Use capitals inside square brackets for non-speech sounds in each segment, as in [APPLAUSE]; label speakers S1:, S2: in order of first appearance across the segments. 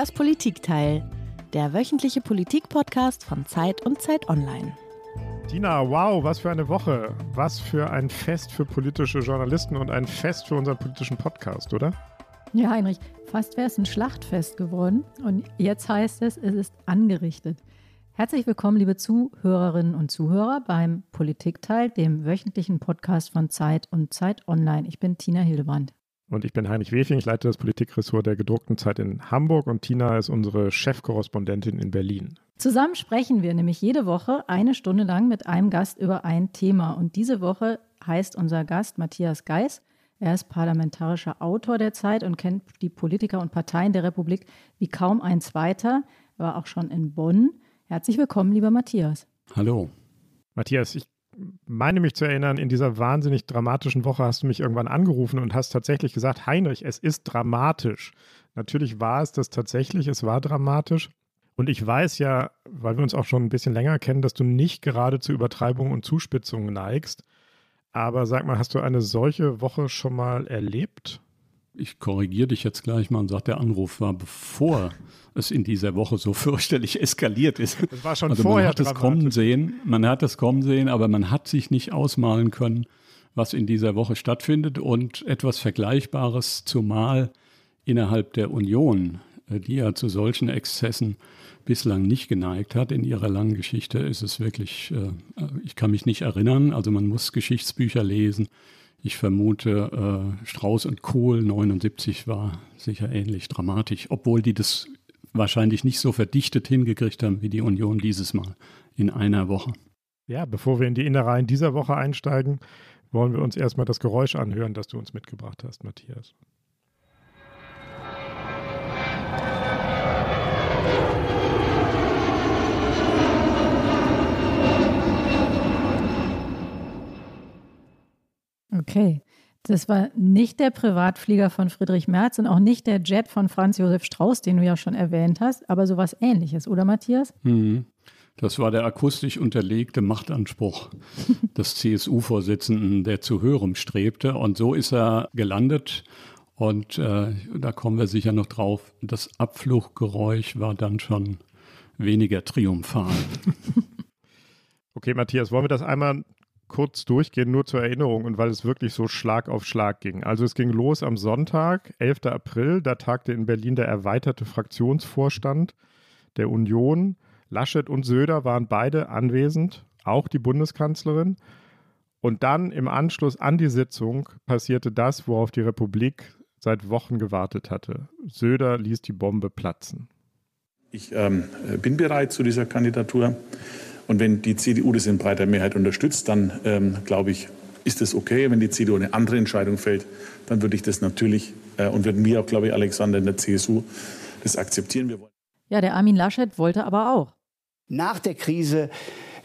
S1: Das Politikteil, der wöchentliche Politik-Podcast von Zeit und Zeit Online.
S2: Tina, wow, was für eine Woche. Was für ein Fest für politische Journalisten und ein Fest für unseren politischen Podcast, oder?
S3: Ja, Heinrich, fast wäre es ein Schlachtfest geworden. Und jetzt heißt es, es ist angerichtet. Herzlich willkommen, liebe Zuhörerinnen und Zuhörer, beim Politikteil, dem wöchentlichen Podcast von Zeit und Zeit Online. Ich bin Tina Hildebrand.
S2: Und ich bin Heinrich Wefing, ich leite das Politikressort der gedruckten Zeit in Hamburg und Tina ist unsere Chefkorrespondentin in Berlin.
S3: Zusammen sprechen wir nämlich jede Woche eine Stunde lang mit einem Gast über ein Thema. Und diese Woche heißt unser Gast Matthias Geis. Er ist parlamentarischer Autor der Zeit und kennt die Politiker und Parteien der Republik wie kaum ein zweiter. Er war auch schon in Bonn. Herzlich willkommen, lieber Matthias.
S4: Hallo.
S2: Matthias, ich meine mich zu erinnern, in dieser wahnsinnig dramatischen Woche hast du mich irgendwann angerufen und hast tatsächlich gesagt, Heinrich, es ist dramatisch. Natürlich war es das tatsächlich, es war dramatisch. Und ich weiß ja, weil wir uns auch schon ein bisschen länger kennen, dass du nicht gerade zu Übertreibungen und Zuspitzungen neigst. Aber sag mal, hast du eine solche Woche schon mal erlebt?
S4: Ich korrigiere dich jetzt gleich mal und sage, der Anruf war bevor es in dieser Woche so [LAUGHS] fürchterlich eskaliert ist.
S2: Das war schon
S4: also
S2: vorher
S4: man hat es kommen sehen, man hat es kommen sehen, aber man hat sich nicht ausmalen können, was in dieser Woche stattfindet und etwas Vergleichbares, zumal innerhalb der Union, äh, die ja zu solchen Exzessen bislang nicht geneigt hat in ihrer langen Geschichte, ist es wirklich, äh, ich kann mich nicht erinnern, also man muss Geschichtsbücher lesen. Ich vermute, äh, Strauß und Kohl 79 war sicher ähnlich dramatisch, obwohl die das wahrscheinlich nicht so verdichtet hingekriegt haben wie die Union dieses Mal in einer Woche.
S2: Ja, bevor wir in die Innereien dieser Woche einsteigen, wollen wir uns erstmal das Geräusch anhören, das du uns mitgebracht hast, Matthias.
S3: Okay. Das war nicht der Privatflieger von Friedrich Merz und auch nicht der Jet von Franz Josef Strauß, den du ja schon erwähnt hast, aber sowas ähnliches, oder Matthias?
S4: Mhm. Das war der akustisch unterlegte Machtanspruch [LAUGHS] des CSU-Vorsitzenden, der zu höherem strebte. Und so ist er gelandet. Und äh, da kommen wir sicher noch drauf. Das Abfluggeräusch war dann schon weniger triumphal. [LAUGHS] [LAUGHS]
S2: Okay, Matthias, wollen wir das einmal kurz durchgehen, nur zur Erinnerung und weil es wirklich so Schlag auf Schlag ging. Also es ging los am Sonntag, 11. April, da tagte in Berlin der erweiterte Fraktionsvorstand der Union. Laschet und Söder waren beide anwesend, auch die Bundeskanzlerin. Und dann im Anschluss an die Sitzung passierte das, worauf die Republik seit Wochen gewartet hatte. Söder ließ die Bombe platzen.
S5: Ich ähm, bin bereit zu dieser Kandidatur. Und wenn die CDU das in breiter Mehrheit unterstützt, dann ähm, glaube ich, ist das okay. Wenn die CDU eine andere Entscheidung fällt, dann würde ich das natürlich äh, und würden wir auch, glaube ich, Alexander in der CSU das akzeptieren. Wir wollen
S3: ja, der Armin Laschet wollte aber auch.
S6: Nach der Krise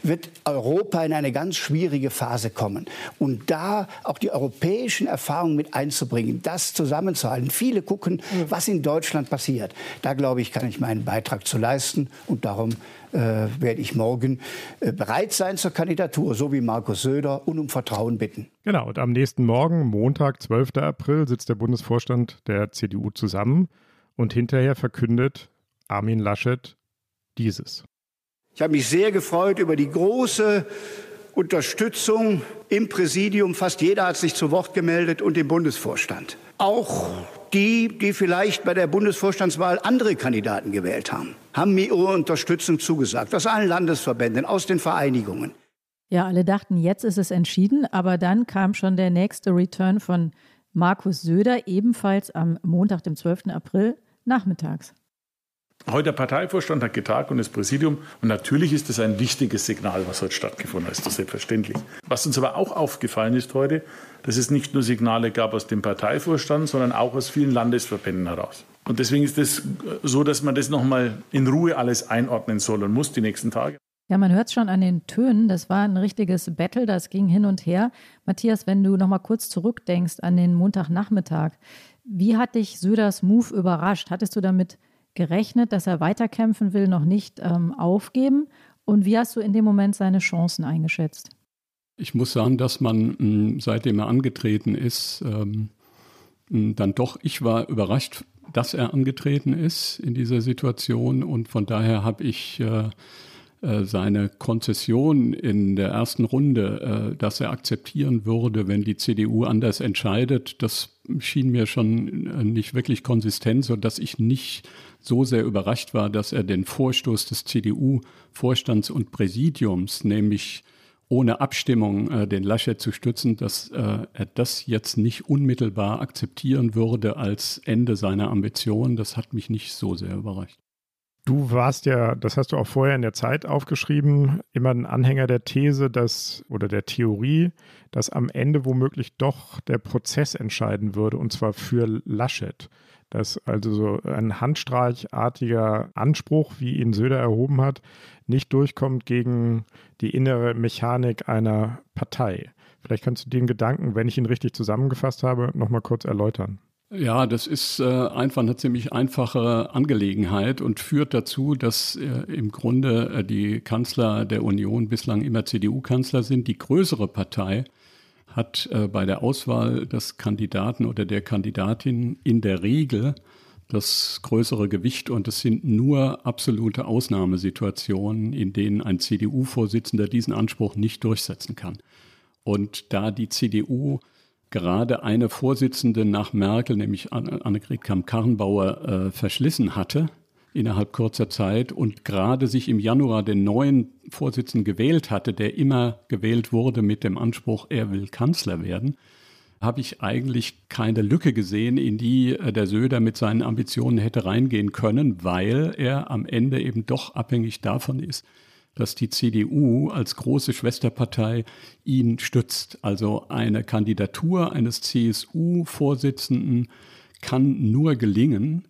S6: wird Europa in eine ganz schwierige Phase kommen. Und da auch die europäischen Erfahrungen mit einzubringen, das zusammenzuhalten. Viele gucken, was in Deutschland passiert. Da glaube ich, kann ich meinen Beitrag zu leisten. Und darum äh, werde ich morgen äh, bereit sein zur Kandidatur, so wie Markus Söder, und um Vertrauen bitten.
S2: Genau, und am nächsten Morgen, Montag, 12. April, sitzt der Bundesvorstand der CDU zusammen und hinterher verkündet Armin Laschet dieses.
S6: Ich habe mich sehr gefreut über die große Unterstützung im Präsidium. Fast jeder hat sich zu Wort gemeldet und im Bundesvorstand. Auch die, die vielleicht bei der Bundesvorstandswahl andere Kandidaten gewählt haben, haben mir ihre Unterstützung zugesagt. Aus allen Landesverbänden, aus den Vereinigungen.
S3: Ja, alle dachten, jetzt ist es entschieden, aber dann kam schon der nächste Return von Markus Söder, ebenfalls am Montag, dem 12. April, nachmittags.
S5: Heute der Parteivorstand hat getagt und das Präsidium. Und natürlich ist das ein wichtiges Signal, was heute stattgefunden hat. Das ist selbstverständlich. Was uns aber auch aufgefallen ist heute, dass es nicht nur Signale gab aus dem Parteivorstand, sondern auch aus vielen Landesverbänden heraus. Und deswegen ist es so, dass man das nochmal in Ruhe alles einordnen soll und muss die nächsten Tage.
S3: Ja, man hört es schon an den Tönen. Das war ein richtiges Battle, das ging hin und her. Matthias, wenn du nochmal kurz zurückdenkst an den Montagnachmittag, wie hat dich Söders Move überrascht? Hattest du damit gerechnet, dass er weiterkämpfen will, noch nicht ähm, aufgeben? Und wie hast du in dem Moment seine Chancen eingeschätzt?
S4: Ich muss sagen, dass man mh, seitdem er angetreten ist, ähm, mh, dann doch, ich war überrascht dass er angetreten ist in dieser Situation. Und von daher habe ich äh, äh, seine Konzession in der ersten Runde, äh, dass er akzeptieren würde, wenn die CDU anders entscheidet, das schien mir schon äh, nicht wirklich konsistent, sodass ich nicht so sehr überrascht war, dass er den Vorstoß des CDU-Vorstands und Präsidiums, nämlich ohne Abstimmung äh, den Laschet zu stützen, dass äh, er das jetzt nicht unmittelbar akzeptieren würde als Ende seiner Ambition. Das hat mich nicht so sehr überrascht.
S2: Du warst ja, das hast du auch vorher in der Zeit aufgeschrieben, immer ein Anhänger der These, dass oder der Theorie, dass am Ende womöglich doch der Prozess entscheiden würde, und zwar für Laschet. Dass also so ein handstreichartiger Anspruch, wie ihn Söder erhoben hat, nicht durchkommt gegen die innere Mechanik einer Partei. Vielleicht kannst du den Gedanken, wenn ich ihn richtig zusammengefasst habe, nochmal kurz erläutern.
S4: Ja, das ist äh, einfach eine ziemlich einfache Angelegenheit und führt dazu, dass äh, im Grunde äh, die Kanzler der Union bislang immer CDU-Kanzler sind. Die größere Partei hat bei der Auswahl des Kandidaten oder der Kandidatin in der Regel das größere Gewicht und es sind nur absolute Ausnahmesituationen, in denen ein CDU-Vorsitzender diesen Anspruch nicht durchsetzen kann. Und da die CDU gerade eine Vorsitzende nach Merkel, nämlich Annegret Kamm-Karrenbauer, äh, verschlissen hatte innerhalb kurzer Zeit und gerade sich im Januar den neuen Vorsitzenden gewählt hatte, der immer gewählt wurde mit dem Anspruch, er will Kanzler werden, habe ich eigentlich keine Lücke gesehen, in die äh, der Söder mit seinen Ambitionen hätte reingehen können, weil er am Ende eben doch abhängig davon ist, dass die CDU als große Schwesterpartei ihn stützt. Also eine Kandidatur eines CSU-Vorsitzenden kann nur gelingen,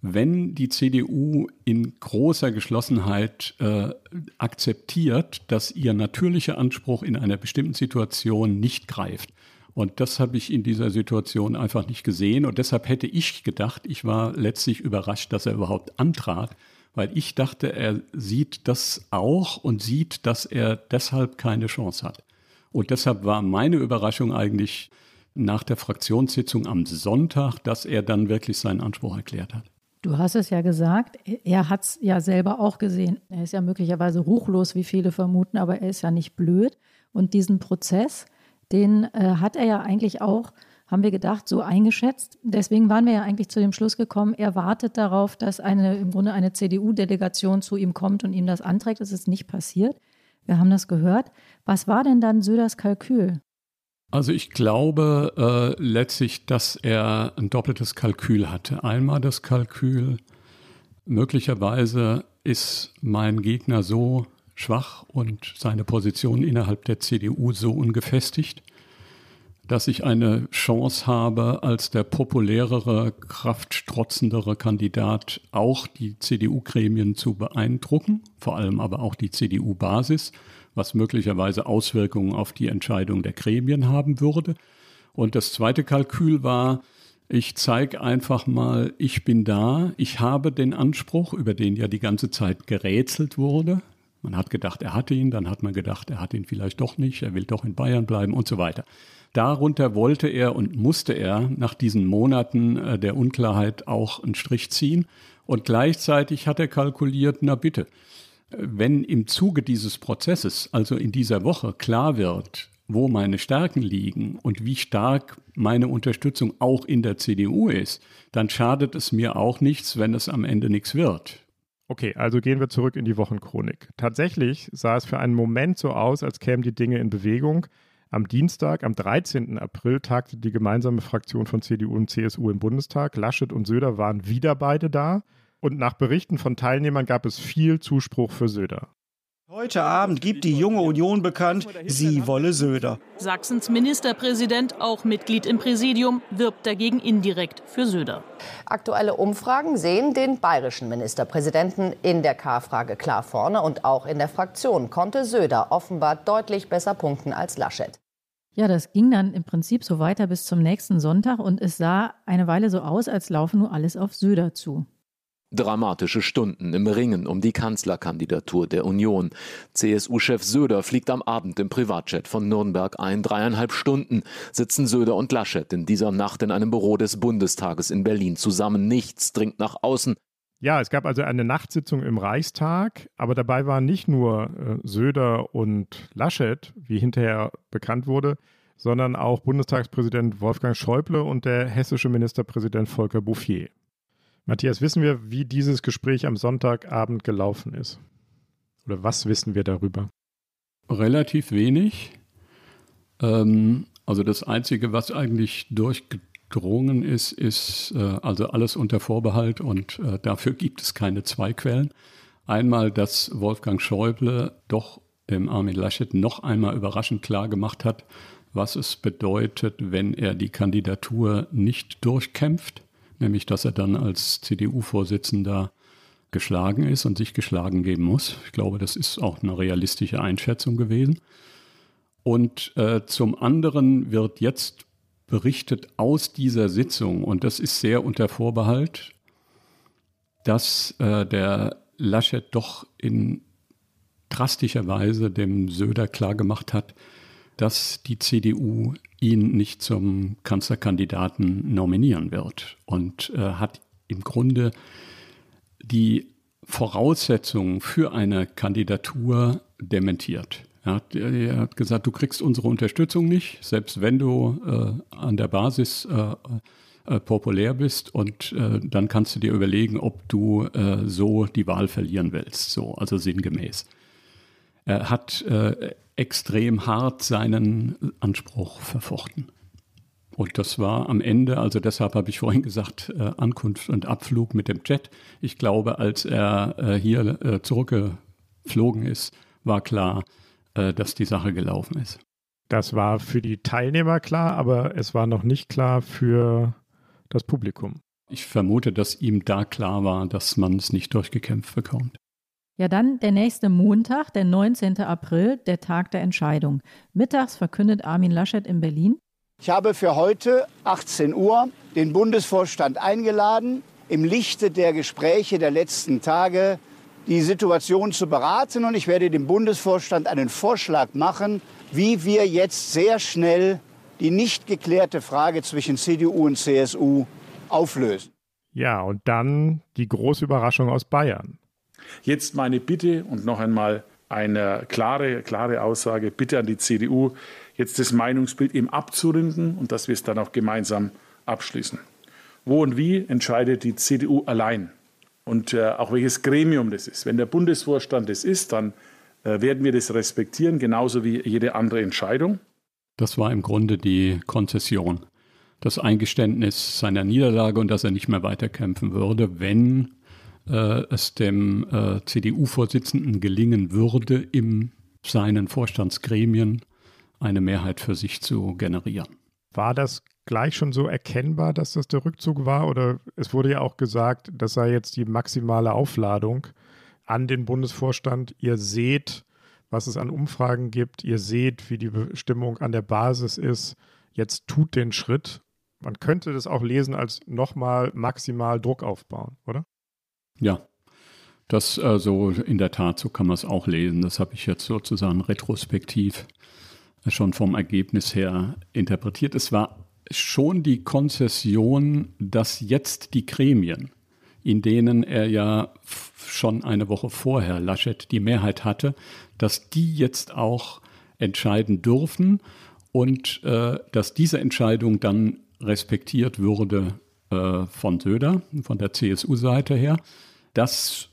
S4: wenn die CDU in großer Geschlossenheit äh, akzeptiert, dass ihr natürlicher Anspruch in einer bestimmten Situation nicht greift. Und das habe ich in dieser Situation einfach nicht gesehen. Und deshalb hätte ich gedacht, ich war letztlich überrascht, dass er überhaupt antrat, weil ich dachte, er sieht das auch und sieht, dass er deshalb keine Chance hat. Und deshalb war meine Überraschung eigentlich nach der Fraktionssitzung am Sonntag, dass er dann wirklich seinen Anspruch erklärt hat.
S3: Du hast es ja gesagt, er hat es ja selber auch gesehen. Er ist ja möglicherweise ruchlos, wie viele vermuten, aber er ist ja nicht blöd. Und diesen Prozess, den äh, hat er ja eigentlich auch haben wir gedacht, so eingeschätzt. Deswegen waren wir ja eigentlich zu dem Schluss gekommen, er wartet darauf, dass eine, im Grunde eine CDU-Delegation zu ihm kommt und ihm das anträgt. Das ist nicht passiert. Wir haben das gehört. Was war denn dann Söders Kalkül?
S4: Also ich glaube äh, letztlich, dass er ein doppeltes Kalkül hatte. Einmal das Kalkül, möglicherweise ist mein Gegner so schwach und seine Position innerhalb der CDU so ungefestigt, dass ich eine Chance habe, als der populärere, kraftstrotzendere Kandidat auch die CDU-Gremien zu beeindrucken, vor allem aber auch die CDU-Basis, was möglicherweise Auswirkungen auf die Entscheidung der Gremien haben würde. Und das zweite Kalkül war, ich zeige einfach mal, ich bin da, ich habe den Anspruch, über den ja die ganze Zeit gerätselt wurde. Man hat gedacht, er hatte ihn, dann hat man gedacht, er hat ihn vielleicht doch nicht, er will doch in Bayern bleiben und so weiter. Darunter wollte er und musste er nach diesen Monaten äh, der Unklarheit auch einen Strich ziehen. Und gleichzeitig hat er kalkuliert, na bitte, wenn im Zuge dieses Prozesses, also in dieser Woche, klar wird, wo meine Stärken liegen und wie stark meine Unterstützung auch in der CDU ist, dann schadet es mir auch nichts, wenn es am Ende nichts wird.
S2: Okay, also gehen wir zurück in die Wochenchronik. Tatsächlich sah es für einen Moment so aus, als kämen die Dinge in Bewegung. Am Dienstag, am 13. April, tagte die gemeinsame Fraktion von CDU und CSU im Bundestag. Laschet und Söder waren wieder beide da. Und nach Berichten von Teilnehmern gab es viel Zuspruch für Söder.
S7: Heute Abend gibt die junge Union bekannt, sie wolle Söder.
S8: Sachsens Ministerpräsident, auch Mitglied im Präsidium, wirbt dagegen indirekt für Söder.
S9: Aktuelle Umfragen sehen den bayerischen Ministerpräsidenten in der K-Frage klar vorne und auch in der Fraktion konnte Söder offenbar deutlich besser punkten als Laschet.
S3: Ja, das ging dann im Prinzip so weiter bis zum nächsten Sonntag und es sah eine Weile so aus, als laufe nur alles auf Söder zu.
S10: Dramatische Stunden im Ringen um die Kanzlerkandidatur der Union. CSU-Chef Söder fliegt am Abend im Privatjet von Nürnberg ein. Dreieinhalb Stunden sitzen Söder und Laschet in dieser Nacht in einem Büro des Bundestages in Berlin zusammen. Nichts dringt nach außen.
S2: Ja, es gab also eine Nachtsitzung im Reichstag, aber dabei waren nicht nur äh, Söder und Laschet, wie hinterher bekannt wurde, sondern auch Bundestagspräsident Wolfgang Schäuble und der hessische Ministerpräsident Volker Bouffier. Matthias, wissen wir, wie dieses Gespräch am Sonntagabend gelaufen ist? Oder was wissen wir darüber?
S4: Relativ wenig. Ähm, also das Einzige, was eigentlich durchgedrungen ist, ist äh, also alles unter Vorbehalt und äh, dafür gibt es keine zwei Quellen. Einmal, dass Wolfgang Schäuble doch dem Armin Laschet noch einmal überraschend klar gemacht hat, was es bedeutet, wenn er die Kandidatur nicht durchkämpft nämlich dass er dann als CDU-Vorsitzender geschlagen ist und sich geschlagen geben muss. Ich glaube, das ist auch eine realistische Einschätzung gewesen. Und äh, zum anderen wird jetzt berichtet aus dieser Sitzung, und das ist sehr unter Vorbehalt, dass äh, der Laschet doch in drastischer Weise dem Söder klargemacht hat, dass die CDU ihn nicht zum Kanzlerkandidaten nominieren wird und äh, hat im Grunde die Voraussetzungen für eine Kandidatur dementiert. Er hat, er hat, gesagt, du kriegst unsere Unterstützung nicht, selbst wenn du äh, an der Basis äh, äh populär bist und äh, dann kannst du dir überlegen, ob du äh, so die Wahl verlieren willst, so also sinngemäß. Er hat extrem hart seinen Anspruch verfochten. Und das war am Ende, also deshalb habe ich vorhin gesagt, äh, Ankunft und Abflug mit dem Jet. Ich glaube, als er äh, hier äh, zurückgeflogen ist, war klar, äh, dass die Sache gelaufen ist.
S2: Das war für die Teilnehmer klar, aber es war noch nicht klar für das Publikum.
S4: Ich vermute, dass ihm da klar war, dass man es nicht durchgekämpft bekommt.
S3: Ja, dann der nächste Montag, der 19. April, der Tag der Entscheidung. Mittags verkündet Armin Laschet in Berlin.
S6: Ich habe für heute 18 Uhr den Bundesvorstand eingeladen, im Lichte der Gespräche der letzten Tage die Situation zu beraten. Und ich werde dem Bundesvorstand einen Vorschlag machen, wie wir jetzt sehr schnell die nicht geklärte Frage zwischen CDU und CSU auflösen.
S2: Ja, und dann die große Überraschung aus Bayern.
S5: Jetzt meine Bitte und noch einmal eine klare, klare Aussage, bitte an die CDU, jetzt das Meinungsbild eben abzurinden und dass wir es dann auch gemeinsam abschließen. Wo und wie entscheidet die CDU allein und äh, auch welches Gremium das ist. Wenn der Bundesvorstand das ist, dann äh, werden wir das respektieren, genauso wie jede andere Entscheidung.
S4: Das war im Grunde die Konzession, das Eingeständnis seiner Niederlage und dass er nicht mehr weiterkämpfen würde, wenn es dem äh, CDU-Vorsitzenden gelingen würde, in seinen Vorstandsgremien eine Mehrheit für sich zu generieren.
S2: War das gleich schon so erkennbar, dass das der Rückzug war? Oder es wurde ja auch gesagt, das sei jetzt die maximale Aufladung an den Bundesvorstand. Ihr seht, was es an Umfragen gibt. Ihr seht, wie die Bestimmung an der Basis ist. Jetzt tut den Schritt. Man könnte das auch lesen als nochmal maximal Druck aufbauen, oder?
S4: Ja, das also in der Tat, so kann man es auch lesen. Das habe ich jetzt sozusagen retrospektiv schon vom Ergebnis her interpretiert. Es war schon die Konzession, dass jetzt die Gremien, in denen er ja schon eine Woche vorher Laschet die Mehrheit hatte, dass die jetzt auch entscheiden dürfen und äh, dass diese Entscheidung dann respektiert würde äh, von Söder, von der CSU-Seite her dass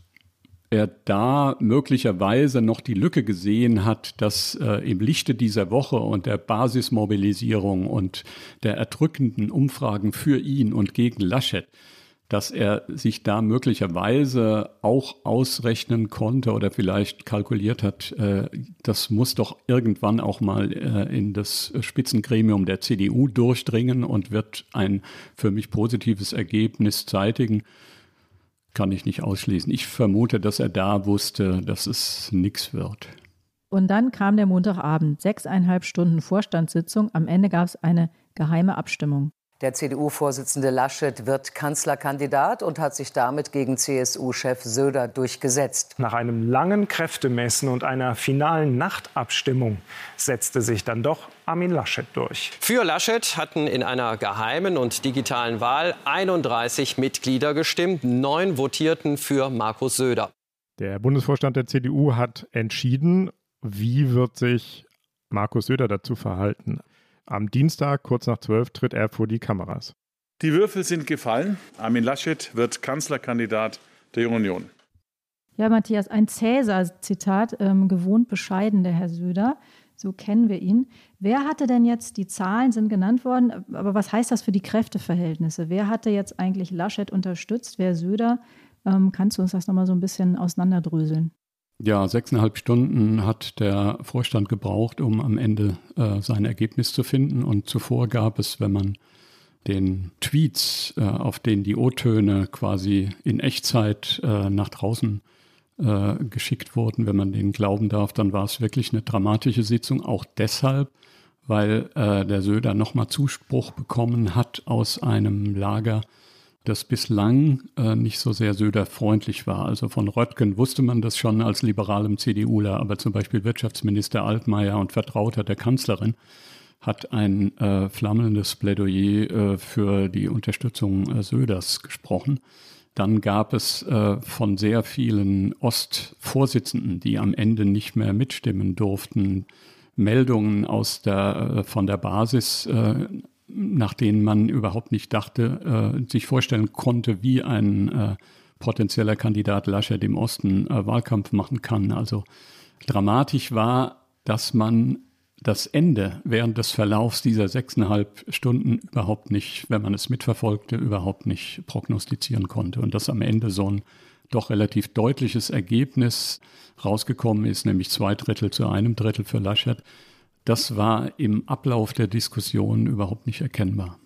S4: er da möglicherweise noch die Lücke gesehen hat, dass äh, im Lichte dieser Woche und der Basismobilisierung und der erdrückenden Umfragen für ihn und gegen Laschet, dass er sich da möglicherweise auch ausrechnen konnte oder vielleicht kalkuliert hat, äh, das muss doch irgendwann auch mal äh, in das Spitzengremium der CDU durchdringen und wird ein für mich positives Ergebnis zeitigen kann ich nicht ausschließen. Ich vermute, dass er da wusste, dass es nichts wird.
S3: Und dann kam der Montagabend, sechseinhalb Stunden Vorstandssitzung. Am Ende gab es eine geheime Abstimmung.
S11: Der CDU-Vorsitzende Laschet wird Kanzlerkandidat und hat sich damit gegen CSU-Chef Söder durchgesetzt.
S12: Nach einem langen Kräftemessen und einer finalen Nachtabstimmung setzte sich dann doch Armin Laschet durch.
S13: Für Laschet hatten in einer geheimen und digitalen Wahl 31 Mitglieder gestimmt. Neun votierten für Markus Söder.
S2: Der Bundesvorstand der CDU hat entschieden, wie wird sich Markus Söder dazu verhalten. Am Dienstag, kurz nach zwölf, tritt er vor die Kameras.
S5: Die Würfel sind gefallen. Armin Laschet wird Kanzlerkandidat der Union.
S3: Ja, Matthias, ein Cäsar-Zitat, ähm, gewohnt bescheiden, der Herr Söder. So kennen wir ihn. Wer hatte denn jetzt, die Zahlen sind genannt worden, aber was heißt das für die Kräfteverhältnisse? Wer hatte jetzt eigentlich Laschet unterstützt? Wer Söder? Ähm, kannst du uns das nochmal so ein bisschen auseinanderdröseln?
S4: Ja, sechseinhalb Stunden hat der Vorstand gebraucht, um am Ende äh, sein Ergebnis zu finden. Und zuvor gab es, wenn man den Tweets, äh, auf denen die O-Töne quasi in Echtzeit äh, nach draußen äh, geschickt wurden, wenn man denen glauben darf, dann war es wirklich eine dramatische Sitzung. Auch deshalb, weil äh, der Söder nochmal Zuspruch bekommen hat aus einem Lager, das bislang äh, nicht so sehr Söder-freundlich war. Also von Röttgen wusste man das schon als liberalem CDUler, aber zum Beispiel Wirtschaftsminister Altmaier und Vertrauter der Kanzlerin hat ein äh, flammendes Plädoyer äh, für die Unterstützung äh, Söders gesprochen. Dann gab es äh, von sehr vielen Ostvorsitzenden, die am Ende nicht mehr mitstimmen durften, Meldungen aus der, äh, von der Basis, nach denen man überhaupt nicht dachte, äh, sich vorstellen konnte, wie ein äh, potenzieller Kandidat Laschet im Osten äh, Wahlkampf machen kann. Also dramatisch war, dass man das Ende während des Verlaufs dieser sechseinhalb Stunden überhaupt nicht, wenn man es mitverfolgte, überhaupt nicht prognostizieren konnte. Und dass am Ende so ein doch relativ deutliches Ergebnis rausgekommen ist, nämlich zwei Drittel zu einem Drittel für Laschet, das war im Ablauf der Diskussion überhaupt nicht erkennbar.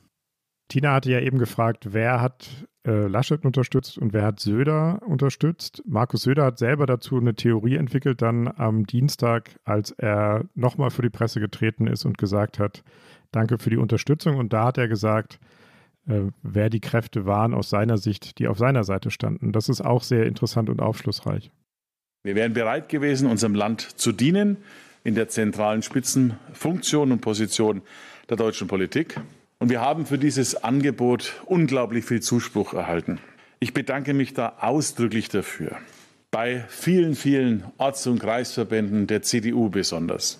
S2: Tina hatte ja eben gefragt, wer hat äh, Laschet unterstützt und wer hat Söder unterstützt. Markus Söder hat selber dazu eine Theorie entwickelt, dann am Dienstag, als er nochmal für die Presse getreten ist und gesagt hat, danke für die Unterstützung. Und da hat er gesagt, äh, wer die Kräfte waren aus seiner Sicht, die auf seiner Seite standen. Das ist auch sehr interessant und aufschlussreich.
S5: Wir wären bereit gewesen, unserem Land zu dienen in der zentralen Spitzenfunktion und Position der deutschen Politik. Und wir haben für dieses Angebot unglaublich viel Zuspruch erhalten. Ich bedanke mich da ausdrücklich dafür. Bei vielen, vielen Orts- und Kreisverbänden der CDU besonders.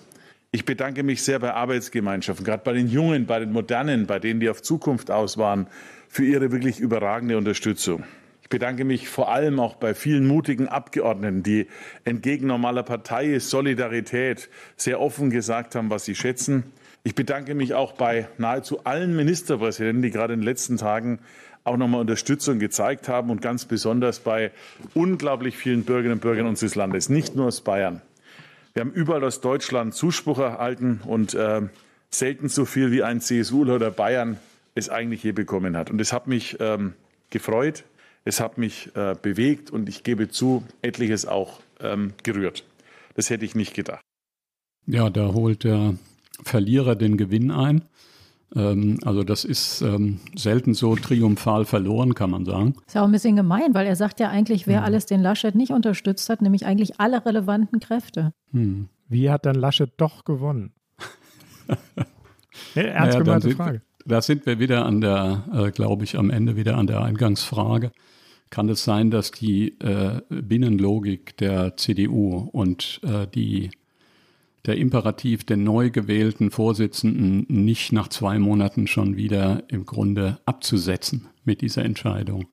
S5: Ich bedanke mich sehr bei Arbeitsgemeinschaften, gerade bei den Jungen, bei den Modernen, bei denen, die auf Zukunft aus waren, für ihre wirklich überragende Unterstützung. Ich bedanke mich vor allem auch bei vielen mutigen Abgeordneten, die entgegen normaler Partei Solidarität sehr offen gesagt haben, was sie schätzen. Ich bedanke mich auch bei nahezu allen Ministerpräsidenten, die gerade in den letzten Tagen auch nochmal Unterstützung gezeigt haben und ganz besonders bei unglaublich vielen Bürgerinnen und Bürgern unseres Landes, nicht nur aus Bayern. Wir haben überall aus Deutschland Zuspruch erhalten und äh, selten so viel wie ein CSU oder Bayern es eigentlich je bekommen hat. Und es hat mich ähm, gefreut. Es hat mich äh, bewegt und ich gebe zu, etliches auch ähm, gerührt. Das hätte ich nicht gedacht.
S4: Ja, da holt der Verlierer den Gewinn ein. Ähm, also das ist ähm, selten so triumphal verloren, kann man sagen.
S3: Ist ja auch ein bisschen gemein, weil er sagt ja eigentlich, wer mhm. alles den Laschet nicht unterstützt hat, nämlich eigentlich alle relevanten Kräfte.
S2: Hm. Wie hat dann Laschet doch gewonnen? [LAUGHS]
S4: ja, ernst naja, gemeinte Frage. Da sind wir wieder an der, äh, glaube ich, am Ende wieder an der Eingangsfrage. Kann es sein, dass die äh, Binnenlogik der CDU und äh, die, der Imperativ der neu gewählten Vorsitzenden nicht nach zwei Monaten schon wieder im Grunde abzusetzen mit dieser Entscheidung,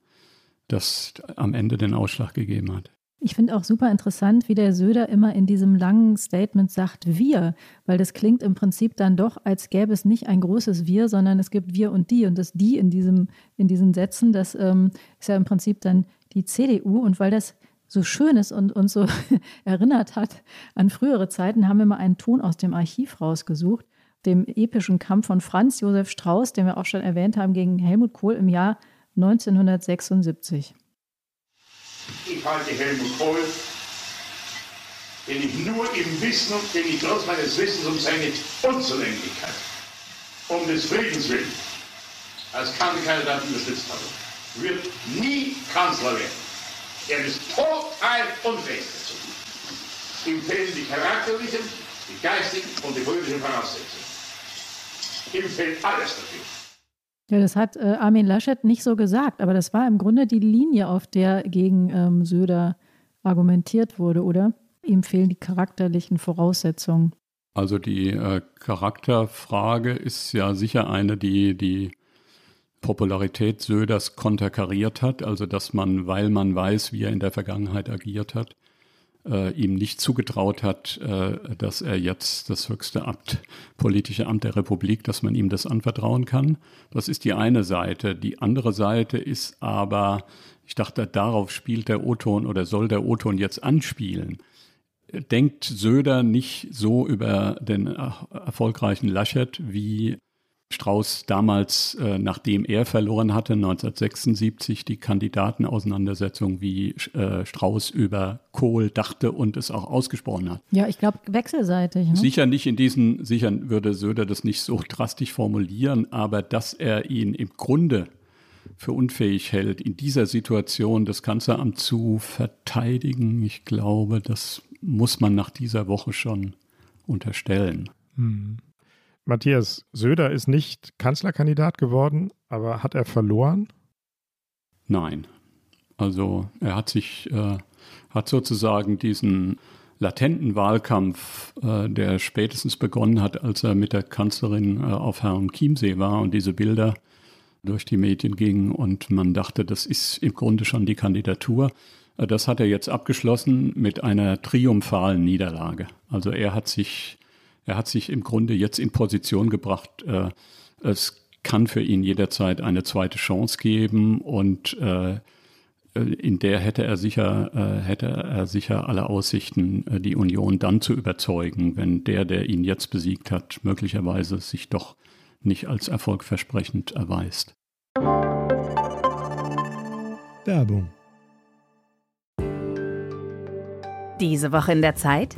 S4: das am Ende den Ausschlag gegeben hat?
S3: Ich finde auch super interessant, wie der Söder immer in diesem langen Statement sagt wir, weil das klingt im Prinzip dann doch, als gäbe es nicht ein großes Wir, sondern es gibt wir und die. Und das die in, diesem, in diesen Sätzen, das ähm, ist ja im Prinzip dann die CDU. Und weil das so schön ist und uns so [LAUGHS] erinnert hat an frühere Zeiten, haben wir mal einen Ton aus dem Archiv rausgesucht, dem epischen Kampf von Franz Josef Strauß, den wir auch schon erwähnt haben, gegen Helmut Kohl im Jahr 1976.
S14: Ich halte Helmut Kohl, den ich nur im Wissen, den ich trotz meines Wissens um seine Unzulänglichkeit, um des Friedens willen, als Kandidat unterstützt habe, wird nie Kanzler werden. Er ist total unfähig dazu. Ihm fehlen die charakterlichen, die geistigen und die politischen Voraussetzungen. Ihm fehlt alles dafür.
S3: Ja, das hat äh, Armin Laschet nicht so gesagt, aber das war im Grunde die Linie, auf der gegen ähm, Söder argumentiert wurde, oder? Ihm fehlen die charakterlichen Voraussetzungen.
S4: Also die äh, Charakterfrage ist ja sicher eine, die die Popularität Söders konterkariert hat, also dass man, weil man weiß, wie er in der Vergangenheit agiert hat, äh, ihm nicht zugetraut hat, äh, dass er jetzt das höchste Amt, politische Amt der Republik, dass man ihm das anvertrauen kann. Das ist die eine Seite. Die andere Seite ist aber, ich dachte, darauf spielt der O-Ton oder soll der O-Ton jetzt anspielen. Denkt Söder nicht so über den erfolgreichen Laschet, wie Strauß damals, äh, nachdem er verloren hatte, 1976, die Kandidatenauseinandersetzung, wie äh, Strauß über Kohl dachte und es auch ausgesprochen hat.
S3: Ja, ich glaube wechselseitig. Ne?
S4: Sicher nicht in diesen, sicher würde Söder das nicht so drastisch formulieren, aber dass er ihn im Grunde für unfähig hält, in dieser Situation das Kanzleramt zu verteidigen, ich glaube, das muss man nach dieser Woche schon unterstellen.
S2: Hm. Matthias Söder ist nicht Kanzlerkandidat geworden, aber hat er verloren?
S4: Nein. Also er hat sich, äh, hat sozusagen diesen latenten Wahlkampf, äh, der spätestens begonnen hat, als er mit der Kanzlerin äh, auf Herrn Chiemsee war und diese Bilder durch die Medien gingen und man dachte, das ist im Grunde schon die Kandidatur. Äh, das hat er jetzt abgeschlossen mit einer triumphalen Niederlage. Also er hat sich er hat sich im Grunde jetzt in Position gebracht, äh, es kann für ihn jederzeit eine zweite Chance geben und äh, in der hätte er sicher, äh, hätte er sicher alle Aussichten, äh, die Union dann zu überzeugen, wenn der, der ihn jetzt besiegt hat, möglicherweise sich doch nicht als erfolgversprechend erweist.
S15: Werbung.
S1: Diese Woche in der Zeit?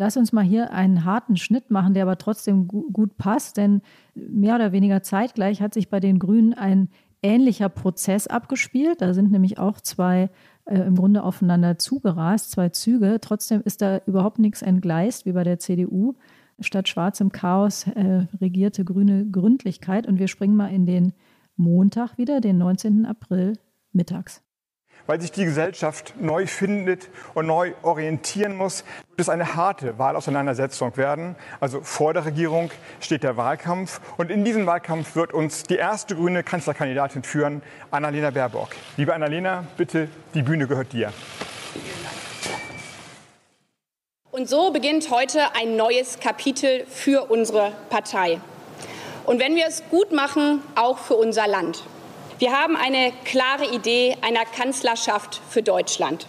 S3: Lass uns mal hier einen harten Schnitt machen, der aber trotzdem gut passt, denn mehr oder weniger zeitgleich hat sich bei den Grünen ein ähnlicher Prozess abgespielt. Da sind nämlich auch zwei äh, im Grunde aufeinander zugerast, zwei Züge. Trotzdem ist da überhaupt nichts entgleist, wie bei der CDU. Statt schwarzem Chaos äh, regierte grüne Gründlichkeit. Und wir springen mal in den Montag wieder, den 19. April mittags
S16: weil sich die Gesellschaft neu findet und neu orientieren muss, wird es eine harte Wahlauseinandersetzung werden. Also vor der Regierung steht der Wahlkampf und in diesem Wahlkampf wird uns die erste grüne Kanzlerkandidatin führen, Annalena Baerbock. Liebe Annalena, bitte, die Bühne gehört dir.
S17: Und so beginnt heute ein neues Kapitel für unsere Partei. Und wenn wir es gut machen, auch für unser Land. Wir haben eine klare Idee einer Kanzlerschaft für Deutschland.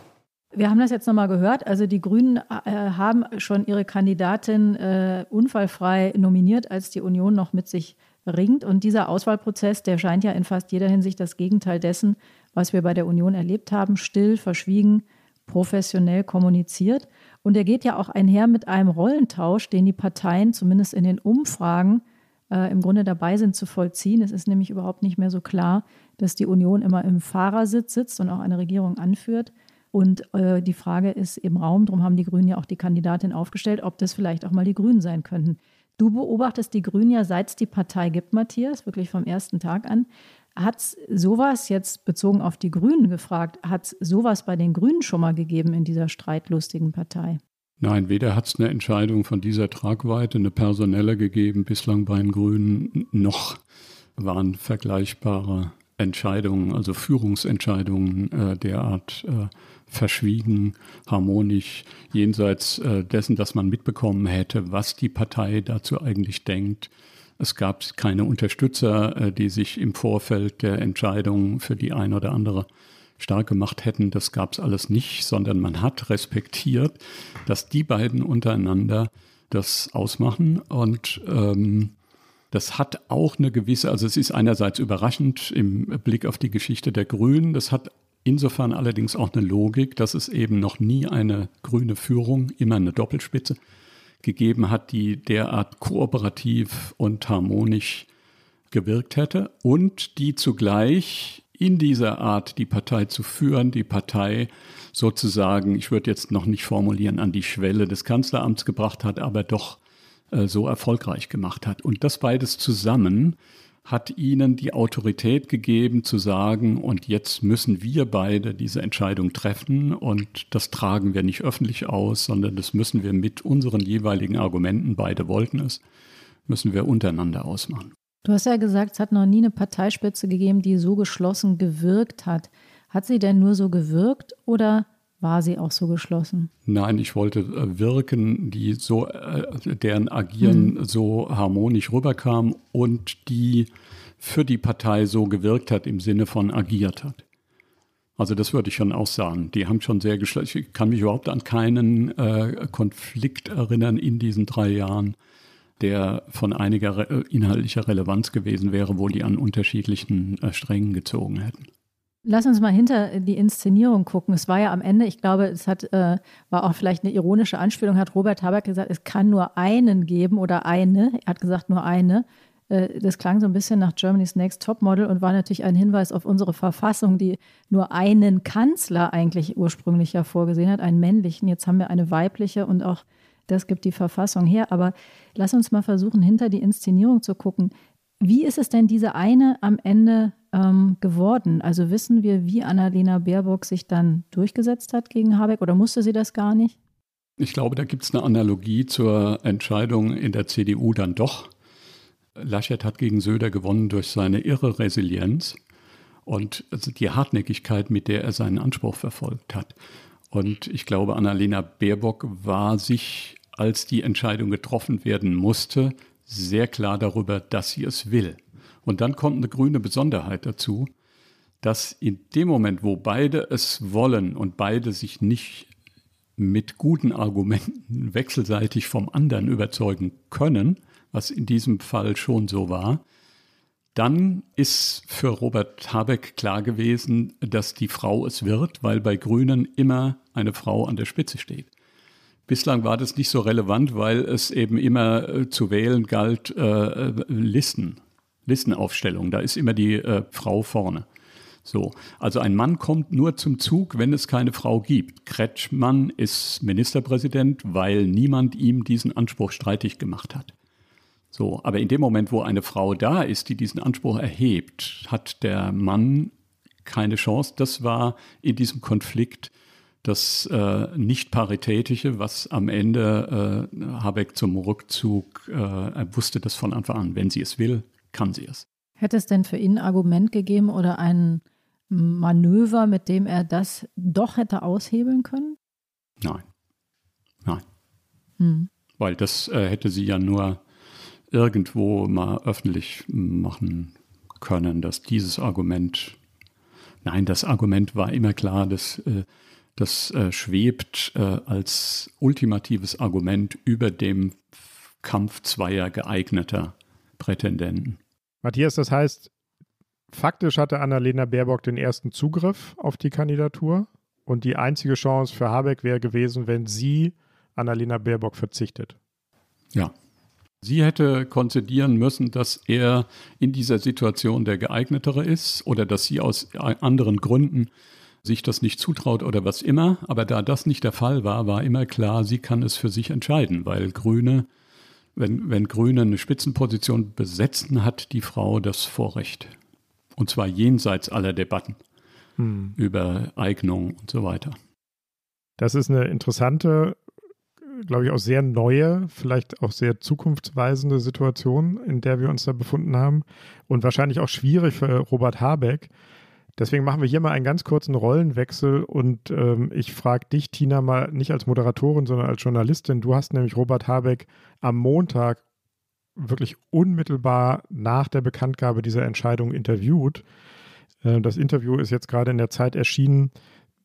S3: Wir haben das jetzt nochmal gehört. Also die Grünen äh, haben schon ihre Kandidatin äh, unfallfrei nominiert, als die Union noch mit sich ringt. Und dieser Auswahlprozess, der scheint ja in fast jeder Hinsicht das Gegenteil dessen, was wir bei der Union erlebt haben. Still, verschwiegen, professionell kommuniziert. Und er geht ja auch einher mit einem Rollentausch, den die Parteien zumindest in den Umfragen äh, im Grunde dabei sind zu vollziehen. Es ist nämlich überhaupt nicht mehr so klar, dass die Union immer im Fahrersitz sitzt und auch eine Regierung anführt. Und äh, die Frage ist im Raum, darum haben die Grünen ja auch die Kandidatin aufgestellt, ob das vielleicht auch mal die Grünen sein könnten. Du beobachtest die Grünen ja, seit es die Partei gibt, Matthias, wirklich vom ersten Tag an. Hat es sowas jetzt bezogen auf die Grünen gefragt, hat es sowas bei den Grünen schon mal gegeben in dieser streitlustigen Partei?
S4: Nein, weder hat es eine Entscheidung von dieser Tragweite, eine personelle gegeben, bislang bei den Grünen, noch waren vergleichbare Entscheidungen, also Führungsentscheidungen äh, derart äh, verschwiegen, harmonisch, jenseits äh, dessen, dass man mitbekommen hätte, was die Partei dazu eigentlich denkt. Es gab keine Unterstützer, äh, die sich im Vorfeld der Entscheidung für die eine oder andere stark gemacht hätten, das gab es alles nicht, sondern man hat respektiert, dass die beiden untereinander das ausmachen. Und ähm, das hat auch eine gewisse, also es ist einerseits überraschend im Blick auf die Geschichte der Grünen, das hat insofern allerdings auch eine Logik, dass es eben noch nie eine grüne Führung, immer eine Doppelspitze gegeben hat, die derart kooperativ und harmonisch gewirkt hätte. Und die zugleich in dieser Art, die Partei zu führen, die Partei sozusagen, ich würde jetzt noch nicht formulieren, an die Schwelle des Kanzleramts gebracht hat, aber doch äh, so erfolgreich gemacht hat. Und das beides zusammen hat ihnen die Autorität gegeben zu sagen, und jetzt müssen wir beide diese Entscheidung treffen und das tragen wir nicht öffentlich aus, sondern das müssen wir mit unseren jeweiligen Argumenten, beide wollten es, müssen wir untereinander ausmachen.
S3: Du hast ja gesagt, es hat noch nie eine Parteispitze gegeben, die so geschlossen gewirkt hat. Hat sie denn nur so gewirkt oder war sie auch so geschlossen?
S4: Nein, ich wollte äh, wirken, die so, äh, deren Agieren mhm. so harmonisch rüberkam und die für die Partei so gewirkt hat im Sinne von agiert hat. Also das würde ich schon auch sagen. Die haben schon sehr geschlossen. Ich kann mich überhaupt an keinen äh, Konflikt erinnern in diesen drei Jahren, der von einiger re inhaltlicher Relevanz gewesen wäre, wo die an unterschiedlichen äh, Strängen gezogen hätten.
S3: Lass uns mal hinter die Inszenierung gucken. Es war ja am Ende, ich glaube, es hat, äh, war auch vielleicht eine ironische Anspielung, hat Robert Habeck gesagt, es kann nur einen geben oder eine. Er hat gesagt, nur eine. Äh, das klang so ein bisschen nach Germany's Next Topmodel und war natürlich ein Hinweis auf unsere Verfassung, die nur einen Kanzler eigentlich ursprünglich ja vorgesehen hat, einen männlichen. Jetzt haben wir eine weibliche und auch das gibt die Verfassung her. Aber lass uns mal versuchen, hinter die Inszenierung zu gucken. Wie ist es denn diese eine am Ende ähm, geworden? Also wissen wir, wie Annalena Baerbock sich dann durchgesetzt hat gegen Habeck oder musste sie das gar nicht?
S4: Ich glaube, da gibt es eine Analogie zur Entscheidung in der CDU dann doch. Laschet hat gegen Söder gewonnen durch seine irre Resilienz und die Hartnäckigkeit, mit der er seinen Anspruch verfolgt hat. Und ich glaube, Annalena Baerbock war sich, als die Entscheidung getroffen werden musste, sehr klar darüber, dass sie es will. Und dann kommt eine grüne Besonderheit dazu, dass in dem Moment, wo beide es wollen und beide sich nicht mit guten Argumenten wechselseitig vom anderen überzeugen können, was in diesem Fall schon so war, dann ist für Robert Habeck klar gewesen, dass die Frau es wird, weil bei Grünen immer eine Frau an der Spitze steht. Bislang war das nicht so relevant, weil es eben immer äh, zu wählen galt, äh, Listen, Listenaufstellung. Da ist immer die äh, Frau vorne. So, also ein Mann kommt nur zum Zug, wenn es keine Frau gibt. Kretschmann ist Ministerpräsident, weil niemand ihm diesen Anspruch streitig gemacht hat. So, aber in dem Moment, wo eine Frau da ist, die diesen Anspruch erhebt, hat der Mann keine Chance. Das war in diesem Konflikt das äh, nicht paritätische, was am Ende äh, Habeck zum Rückzug, äh, er wusste das von Anfang an. Wenn sie es will, kann sie es.
S3: Hätte es denn für ihn ein Argument gegeben oder ein Manöver, mit dem er das doch hätte aushebeln können?
S4: Nein. Nein. Hm. Weil das äh, hätte sie ja nur irgendwo mal öffentlich machen können, dass dieses Argument, nein, das Argument war immer klar, dass äh, das äh, schwebt äh, als ultimatives Argument über dem Kampf zweier geeigneter Prätendenten.
S2: Matthias, das heißt, faktisch hatte Annalena Baerbock den ersten Zugriff auf die Kandidatur und die einzige Chance für Habeck wäre gewesen, wenn sie Annalena Baerbock verzichtet.
S4: Ja. Sie hätte konzidieren müssen, dass er in dieser Situation der geeignetere ist oder dass sie aus anderen Gründen sich das nicht zutraut oder was immer. Aber da das nicht der Fall war, war immer klar, sie kann es für sich entscheiden, weil Grüne, wenn, wenn Grüne eine Spitzenposition besetzen, hat die Frau das Vorrecht. Und zwar jenseits aller Debatten hm. über Eignung und so weiter.
S2: Das ist eine interessante glaube ich, auch sehr neue, vielleicht auch sehr zukunftsweisende Situation, in der wir uns da befunden haben und wahrscheinlich auch schwierig für Robert Habeck. Deswegen machen wir hier mal einen ganz kurzen Rollenwechsel und ähm, ich frage dich, Tina, mal nicht als Moderatorin, sondern als Journalistin. Du hast nämlich Robert Habeck am Montag wirklich unmittelbar nach der Bekanntgabe dieser Entscheidung interviewt. Äh, das Interview ist jetzt gerade in der Zeit erschienen.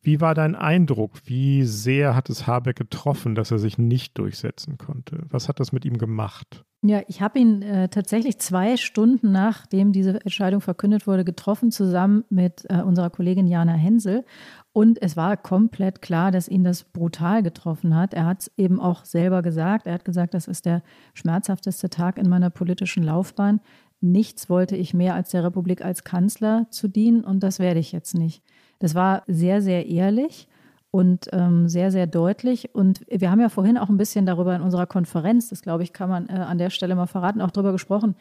S2: Wie war dein Eindruck? Wie sehr hat es Habeck getroffen, dass er sich nicht durchsetzen konnte? Was hat das mit ihm gemacht?
S3: Ja, ich habe ihn äh, tatsächlich zwei Stunden nachdem diese Entscheidung verkündet wurde, getroffen, zusammen mit äh, unserer Kollegin Jana Hensel. Und es war komplett klar, dass ihn das brutal getroffen hat. Er hat es eben auch selber gesagt. Er hat gesagt, das ist der schmerzhafteste Tag in meiner politischen Laufbahn. Nichts wollte ich mehr als der Republik als Kanzler zu dienen und das werde ich jetzt nicht. Das war sehr, sehr ehrlich und ähm, sehr, sehr deutlich. Und wir haben ja vorhin auch ein bisschen darüber in unserer Konferenz, das glaube ich, kann man äh, an der Stelle mal verraten, auch darüber gesprochen,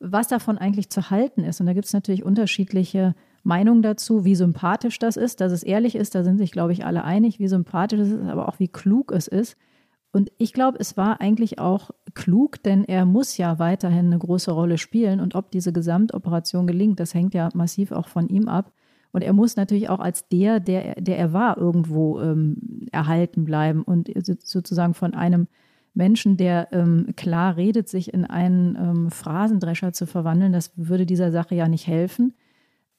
S3: was davon eigentlich zu halten ist. Und da gibt es natürlich unterschiedliche Meinungen dazu, wie sympathisch das ist, dass es ehrlich ist, da sind sich, glaube ich, alle einig, wie sympathisch es ist, aber auch wie klug es ist. Und ich glaube, es war eigentlich auch klug, denn er muss ja weiterhin eine große Rolle spielen. Und ob diese Gesamtoperation gelingt, das hängt ja massiv auch von ihm ab. Und er muss natürlich auch als der, der, der er war, irgendwo ähm, erhalten bleiben und sozusagen von einem Menschen, der ähm, klar redet, sich in einen ähm, Phrasendrescher zu verwandeln, das würde dieser Sache ja nicht helfen.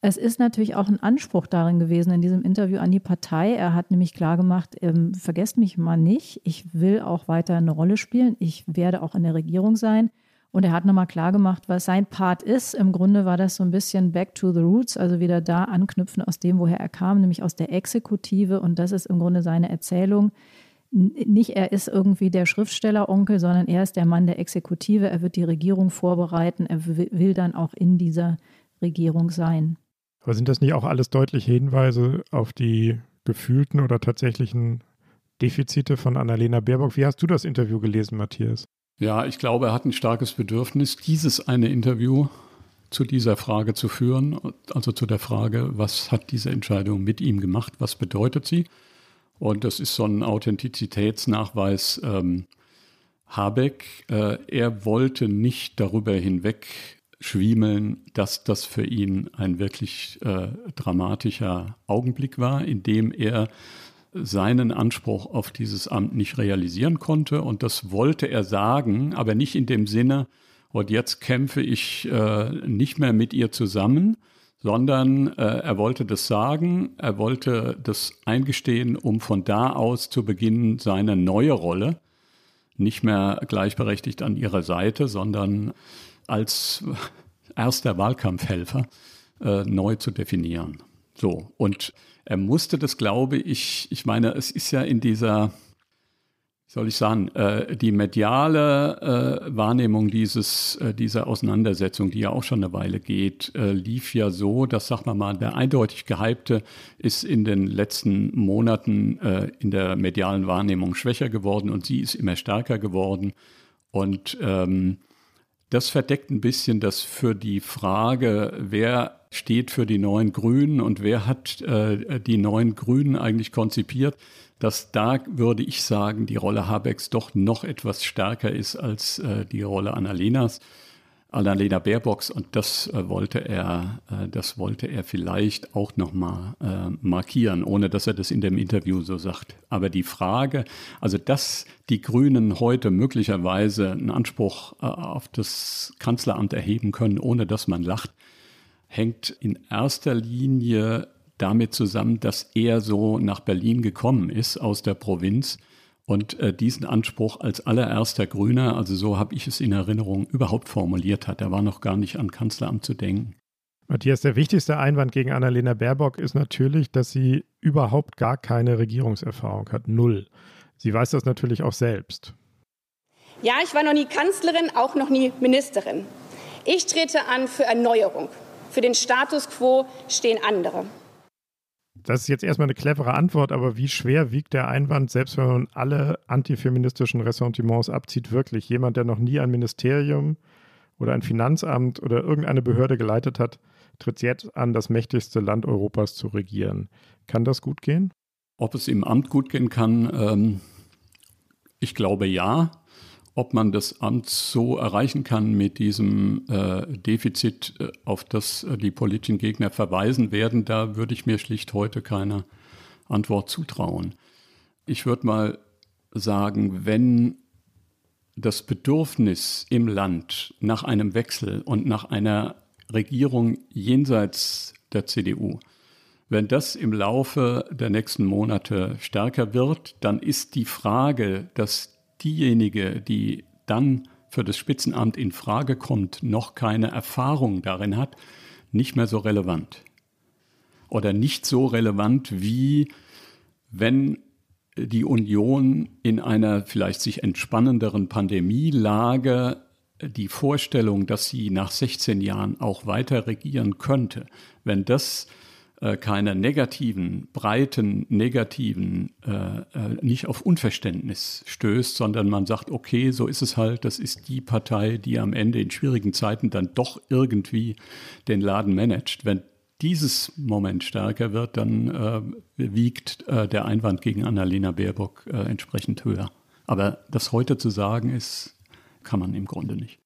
S3: Es ist natürlich auch ein Anspruch darin gewesen in diesem Interview an die Partei. Er hat nämlich klargemacht, ähm, vergesst mich mal nicht, ich will auch weiter eine Rolle spielen, ich werde auch in der Regierung sein. Und er hat nochmal klargemacht, was sein Part ist. Im Grunde war das so ein bisschen back to the roots, also wieder da anknüpfen aus dem, woher er kam, nämlich aus der Exekutive. Und das ist im Grunde seine Erzählung. Nicht er ist irgendwie der Schriftstelleronkel, sondern er ist der Mann der Exekutive. Er wird die Regierung vorbereiten. Er will dann auch in dieser Regierung sein.
S2: Aber sind das nicht auch alles deutliche Hinweise auf die gefühlten oder tatsächlichen Defizite von Annalena Baerbock? Wie hast du das Interview gelesen, Matthias?
S4: Ja, ich glaube, er hat ein starkes Bedürfnis, dieses eine Interview zu dieser Frage zu führen, also zu der Frage, was hat diese Entscheidung mit ihm gemacht, was bedeutet sie? Und das ist so ein Authentizitätsnachweis ähm, Habeck. Äh, er wollte nicht darüber hinweg schwiemeln, dass das für ihn ein wirklich äh, dramatischer Augenblick war, in dem er seinen Anspruch auf dieses Amt nicht realisieren konnte. Und das wollte er sagen, aber nicht in dem Sinne, und jetzt kämpfe ich äh, nicht mehr mit ihr zusammen, sondern äh, er wollte das sagen, er wollte das eingestehen, um von da aus zu beginnen, seine neue Rolle, nicht mehr gleichberechtigt an ihrer Seite, sondern als erster Wahlkampfhelfer äh, neu zu definieren. So, und er musste das, glaube ich, ich meine, es ist ja in dieser, wie soll ich sagen, äh, die mediale äh, Wahrnehmung dieses, äh, dieser Auseinandersetzung, die ja auch schon eine Weile geht, äh, lief ja so, dass, sag mal mal, der eindeutig gehypte ist in den letzten Monaten äh, in der medialen Wahrnehmung schwächer geworden und sie ist immer stärker geworden. Und ähm, das verdeckt ein bisschen das für die Frage, wer steht für die neuen Grünen und wer hat äh, die neuen Grünen eigentlich konzipiert, dass da würde ich sagen, die Rolle Habecks doch noch etwas stärker ist als äh, die Rolle Annalenas. Annalena Baerbocks und das äh, wollte er, äh, das wollte er vielleicht auch nochmal äh, markieren, ohne dass er das in dem Interview so sagt. Aber die Frage, also dass die Grünen heute möglicherweise einen Anspruch äh, auf das Kanzleramt erheben können, ohne dass man lacht, hängt in erster Linie damit zusammen, dass er so nach Berlin gekommen ist aus der Provinz und äh, diesen Anspruch als allererster Grüner, also so habe ich es in Erinnerung, überhaupt formuliert hat. Er war noch gar nicht an Kanzleramt zu denken.
S2: Matthias, der wichtigste Einwand gegen Annalena Baerbock ist natürlich, dass sie überhaupt gar keine Regierungserfahrung hat. Null. Sie weiß das natürlich auch selbst.
S17: Ja, ich war noch nie Kanzlerin, auch noch nie Ministerin. Ich trete an für Erneuerung. Für den Status quo stehen andere.
S2: Das ist jetzt erstmal eine clevere Antwort, aber wie schwer wiegt der Einwand, selbst wenn man alle antifeministischen Ressentiments abzieht, wirklich? Jemand, der noch nie ein Ministerium oder ein Finanzamt oder irgendeine Behörde geleitet hat, tritt jetzt an, das mächtigste Land Europas zu regieren. Kann das gut gehen?
S4: Ob es im Amt gut gehen kann, ähm, ich glaube ja. Ob man das Amt so erreichen kann mit diesem äh, Defizit, äh, auf das äh, die politischen Gegner verweisen werden, da würde ich mir schlicht heute keine Antwort zutrauen. Ich würde mal sagen, wenn das Bedürfnis im Land nach einem Wechsel und nach einer Regierung jenseits der CDU, wenn das im Laufe der nächsten Monate stärker wird, dann ist die Frage, dass diejenige, die dann für das Spitzenamt in Frage kommt, noch keine Erfahrung darin hat, nicht mehr so relevant. Oder nicht so relevant wie wenn die Union in einer vielleicht sich entspannenderen Pandemielage die Vorstellung, dass sie nach 16 Jahren auch weiter regieren könnte, wenn das keine negativen, breiten, negativen, äh, äh, nicht auf Unverständnis stößt, sondern man sagt, okay, so ist es halt, das ist die Partei, die am Ende in schwierigen Zeiten dann doch irgendwie den Laden managt. Wenn dieses Moment stärker wird, dann äh, wiegt äh, der Einwand gegen Annalena Baerbock äh, entsprechend höher. Aber das heute zu sagen ist, kann man im Grunde nicht.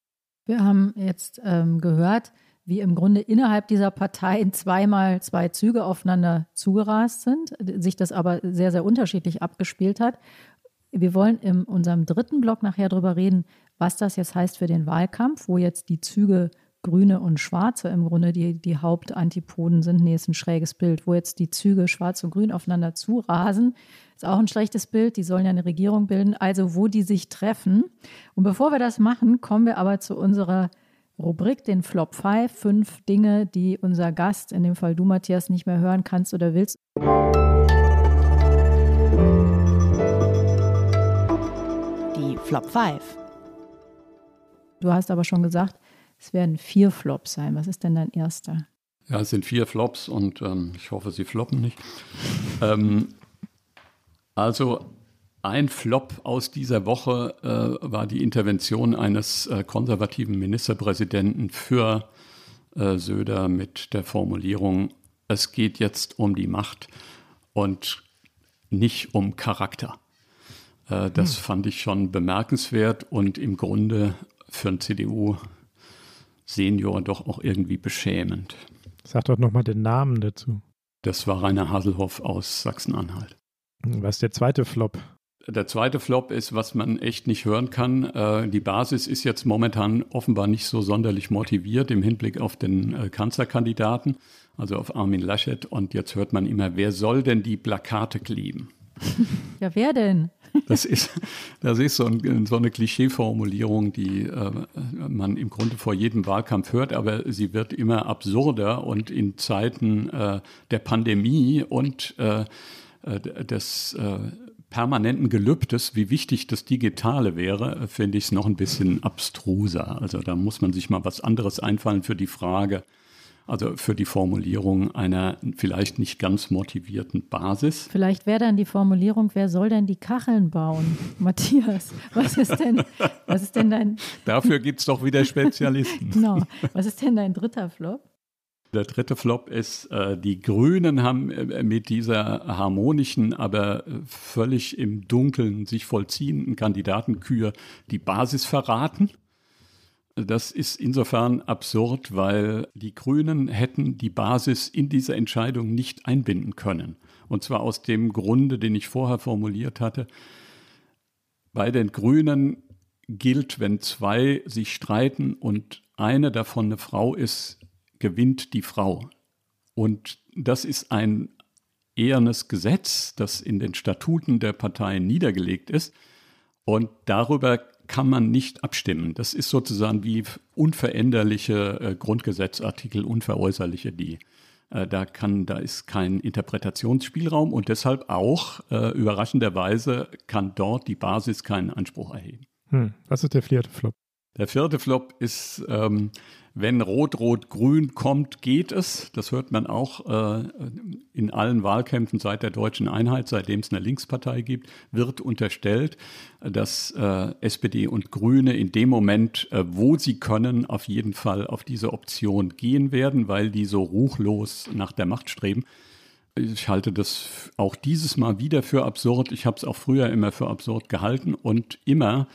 S3: Wir haben jetzt ähm, gehört, wie im Grunde innerhalb dieser Parteien zweimal zwei Züge aufeinander zugerast sind, sich das aber sehr, sehr unterschiedlich abgespielt hat. Wir wollen in unserem dritten Block nachher darüber reden, was das jetzt heißt für den Wahlkampf, wo jetzt die Züge Grüne und Schwarze im Grunde die, die Hauptantipoden sind. Nee, ist ein schräges Bild, wo jetzt die Züge Schwarz und Grün aufeinander zurasen. Ist auch ein schlechtes Bild. Die sollen ja eine Regierung bilden, also wo die sich treffen. Und bevor wir das machen, kommen wir aber zu unserer Rubrik, den Flop 5. Fünf Dinge, die unser Gast, in dem Fall du, Matthias, nicht mehr hören kannst oder willst.
S1: Die Flop 5.
S3: Du hast aber schon gesagt, es werden vier Flops sein. Was ist denn dein erster?
S4: Ja, es sind vier Flops und ähm, ich hoffe, sie floppen nicht. ähm, also ein Flop aus dieser Woche äh, war die Intervention eines äh, konservativen Ministerpräsidenten für äh, Söder mit der Formulierung, es geht jetzt um die Macht und nicht um Charakter. Äh, das hm. fand ich schon bemerkenswert und im Grunde für einen CDU Senior doch auch irgendwie beschämend.
S2: Sag doch nochmal den Namen dazu.
S4: Das war Rainer Haselhoff aus Sachsen-Anhalt.
S2: Was ist der zweite Flop?
S4: Der zweite Flop ist, was man echt nicht hören kann. Äh, die Basis ist jetzt momentan offenbar nicht so sonderlich motiviert im Hinblick auf den äh, Kanzlerkandidaten, also auf Armin Laschet. Und jetzt hört man immer, wer soll denn die Plakate kleben? [LAUGHS]
S3: Ja, wer denn?
S4: Das ist, das ist so, ein, so eine Klischeeformulierung, die äh, man im Grunde vor jedem Wahlkampf hört, aber sie wird immer absurder und in Zeiten äh, der Pandemie und äh, äh des äh, permanenten Gelübdes, wie wichtig das Digitale wäre, finde ich es noch ein bisschen abstruser. Also da muss man sich mal was anderes einfallen für die Frage, also für die Formulierung einer vielleicht nicht ganz motivierten Basis.
S3: Vielleicht wäre dann die Formulierung, wer soll denn die Kacheln bauen? [LAUGHS] Matthias, was ist denn, was ist denn dein...
S4: Dafür gibt es doch wieder Spezialisten.
S3: genau. Was ist denn dein dritter Flop?
S4: Der dritte Flop ist, äh, die Grünen haben äh, mit dieser harmonischen, aber völlig im Dunkeln sich vollziehenden Kandidatenkür die Basis verraten. Das ist insofern absurd, weil die Grünen hätten die Basis in diese Entscheidung nicht einbinden können. Und zwar aus dem Grunde, den ich vorher formuliert hatte. Bei den Grünen gilt, wenn zwei sich streiten und eine davon eine Frau ist, gewinnt die Frau. Und das ist ein ehernes Gesetz, das in den Statuten der Parteien niedergelegt ist. Und darüber kann man nicht abstimmen. Das ist sozusagen wie unveränderliche äh, Grundgesetzartikel, unveräußerliche, die äh, da kann, da ist kein Interpretationsspielraum und deshalb auch äh, überraschenderweise kann dort die Basis keinen Anspruch erheben.
S2: Hm. Was ist der vierte Flop?
S4: Der vierte Flop ist, ähm, wenn Rot-Rot-Grün kommt, geht es. Das hört man auch äh, in allen Wahlkämpfen seit der deutschen Einheit, seitdem es eine Linkspartei gibt, wird unterstellt, dass äh, SPD und Grüne in dem Moment, äh, wo sie können, auf jeden Fall auf diese Option gehen werden, weil die so ruchlos nach der Macht streben. Ich halte das auch dieses Mal wieder für absurd. Ich habe es auch früher immer für absurd gehalten und immer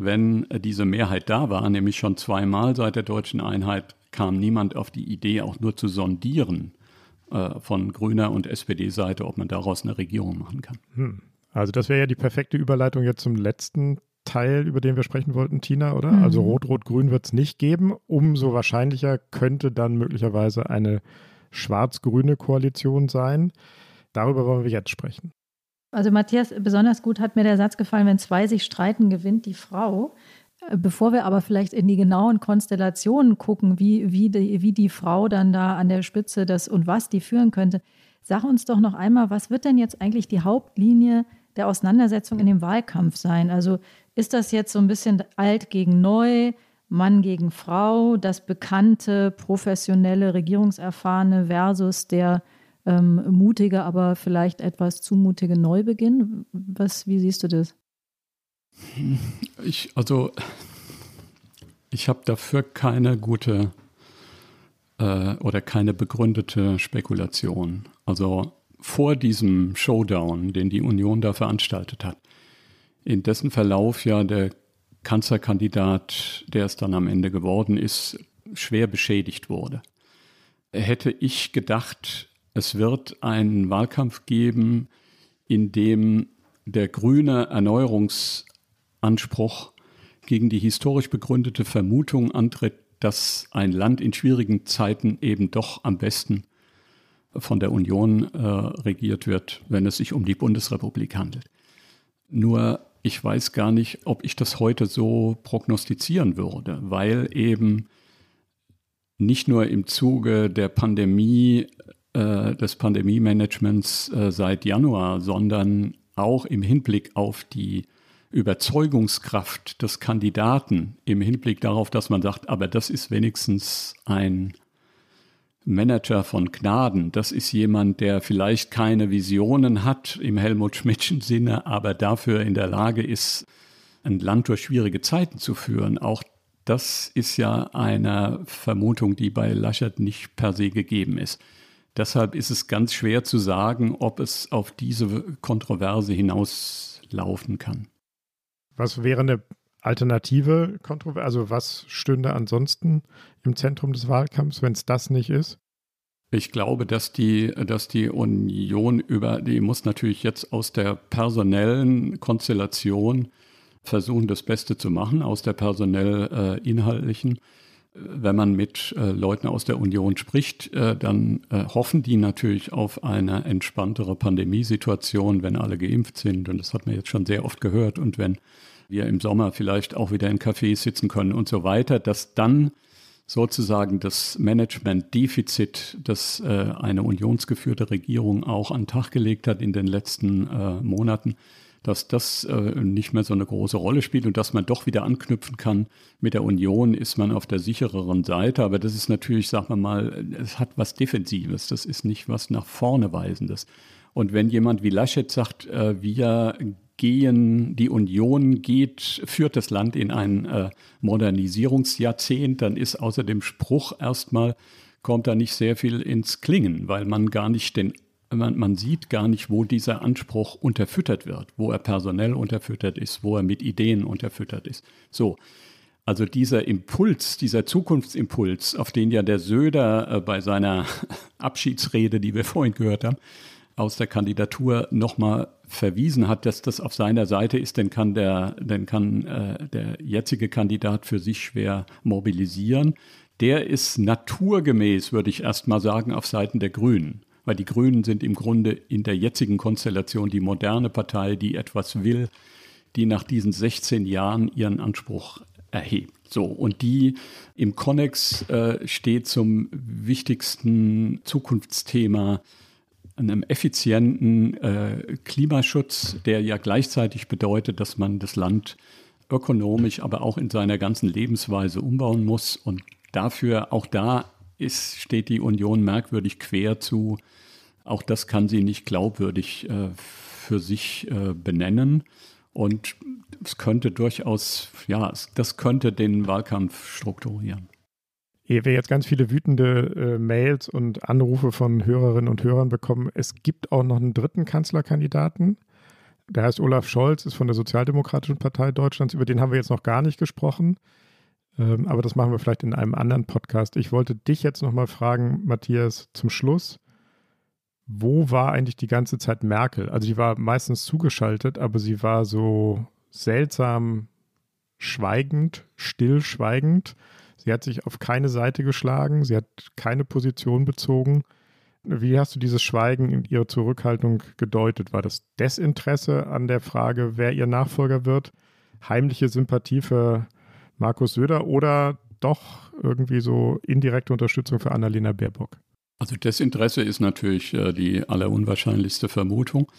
S4: wenn diese Mehrheit da war, nämlich schon zweimal seit der deutschen Einheit, kam niemand auf die Idee, auch nur zu sondieren äh, von grüner und SPD-Seite, ob man daraus eine Regierung machen kann.
S2: Hm. Also das wäre ja die perfekte Überleitung jetzt zum letzten Teil, über den wir sprechen wollten, Tina, oder?
S3: Mhm.
S2: Also Rot-Rot-Grün wird es nicht geben. Umso wahrscheinlicher könnte dann möglicherweise eine schwarz-grüne Koalition sein. Darüber wollen wir jetzt sprechen.
S3: Also Matthias, besonders gut hat mir der Satz gefallen, wenn zwei sich streiten, gewinnt die Frau. Äh, bevor wir aber vielleicht in die genauen Konstellationen gucken, wie, wie, die, wie die Frau dann da an der Spitze das und was die führen könnte, sag uns doch noch einmal, was wird denn jetzt eigentlich die Hauptlinie der Auseinandersetzung in dem Wahlkampf sein? Also ist das jetzt so ein bisschen alt gegen neu, Mann gegen Frau, das bekannte, professionelle, regierungserfahrene versus der ähm, mutige, aber vielleicht etwas zumutige Neubeginn? Was, wie siehst du das?
S4: Ich, also, ich habe dafür keine gute äh, oder keine begründete Spekulation. Also vor diesem Showdown, den die Union da veranstaltet hat, in dessen Verlauf ja der Kanzlerkandidat, der es dann am Ende geworden ist, schwer beschädigt wurde, hätte ich gedacht, es wird einen Wahlkampf geben, in dem der grüne Erneuerungsanspruch gegen die historisch begründete Vermutung antritt, dass ein Land in schwierigen Zeiten eben doch am besten von der Union äh, regiert wird, wenn es sich um die Bundesrepublik handelt. Nur ich weiß gar nicht, ob ich das heute so prognostizieren würde, weil eben nicht nur im Zuge der Pandemie, äh, des Pandemie-Managements äh, seit Januar, sondern auch im Hinblick auf die Überzeugungskraft des Kandidaten, im Hinblick darauf, dass man sagt, aber das ist wenigstens ein Manager von Gnaden. Das ist jemand, der vielleicht keine Visionen hat im Helmut Schmidtschen Sinne, aber dafür in der Lage ist, ein Land durch schwierige Zeiten zu führen. Auch das ist ja eine Vermutung, die bei Laschet nicht per se gegeben ist. Deshalb ist es ganz schwer zu sagen, ob es auf diese Kontroverse hinauslaufen kann.
S2: Was wäre eine alternative Kontroverse? Also was stünde ansonsten im Zentrum des Wahlkampfs, wenn es das nicht ist?
S4: Ich glaube, dass die, dass die Union über, die muss natürlich jetzt aus der personellen Konstellation versuchen, das Beste zu machen, aus der personell äh, inhaltlichen. Wenn man mit äh, Leuten aus der Union spricht, äh, dann äh, hoffen die natürlich auf eine entspanntere Pandemiesituation, wenn alle geimpft sind. Und das hat man jetzt schon sehr oft gehört. Und wenn wir im Sommer vielleicht auch wieder in Cafés sitzen können und so weiter, dass dann sozusagen das Management-Defizit, das äh, eine unionsgeführte Regierung auch an den Tag gelegt hat in den letzten äh, Monaten, dass das äh, nicht mehr so eine große Rolle spielt und dass man doch wieder anknüpfen kann. Mit der Union ist man auf der sichereren Seite, aber das ist natürlich, sagen wir mal, es hat was Defensives, das ist nicht was nach vorne weisendes. Und wenn jemand wie Laschet sagt, äh, wir gehen, die Union geht, führt das Land in ein äh, Modernisierungsjahrzehnt, dann ist außer dem Spruch erstmal, kommt da nicht sehr viel ins Klingen, weil man gar nicht den man, man, sieht gar nicht, wo dieser Anspruch unterfüttert wird, wo er personell unterfüttert ist, wo er mit Ideen unterfüttert ist. So. Also dieser Impuls, dieser Zukunftsimpuls, auf den ja der Söder äh, bei seiner [LAUGHS] Abschiedsrede, die wir vorhin gehört haben, aus der Kandidatur nochmal verwiesen hat, dass das auf seiner Seite ist, dann kann der, dann kann äh, der jetzige Kandidat für sich schwer mobilisieren. Der ist naturgemäß, würde ich erst mal sagen, auf Seiten der Grünen. Weil die Grünen sind im Grunde in der jetzigen Konstellation die moderne Partei, die etwas will, die nach diesen 16 Jahren ihren Anspruch erhebt. So, und die im Konnex äh, steht zum wichtigsten Zukunftsthema einem effizienten äh, Klimaschutz, der ja gleichzeitig bedeutet, dass man das Land ökonomisch, aber auch in seiner ganzen Lebensweise umbauen muss. Und dafür, auch da ist, steht die Union merkwürdig quer zu. Auch das kann sie nicht glaubwürdig äh, für sich äh, benennen. Und es könnte durchaus, ja, das könnte den Wahlkampf strukturieren.
S2: Ehe wir jetzt ganz viele wütende äh, Mails und Anrufe von Hörerinnen und Hörern bekommen, es gibt auch noch einen dritten Kanzlerkandidaten. Der heißt Olaf Scholz, ist von der Sozialdemokratischen Partei Deutschlands. Über den haben wir jetzt noch gar nicht gesprochen. Ähm, aber das machen wir vielleicht in einem anderen Podcast. Ich wollte dich jetzt nochmal fragen, Matthias, zum Schluss. Wo war eigentlich die ganze Zeit Merkel? Also, die war meistens zugeschaltet, aber sie war so seltsam schweigend, stillschweigend. Sie hat sich auf keine Seite geschlagen, sie hat keine Position bezogen. Wie hast du dieses Schweigen in ihrer Zurückhaltung gedeutet? War das Desinteresse an der Frage, wer ihr Nachfolger wird? Heimliche Sympathie für Markus Söder oder doch irgendwie so indirekte Unterstützung für Annalena Baerbock?
S4: Also Desinteresse ist natürlich äh, die allerunwahrscheinlichste Vermutung.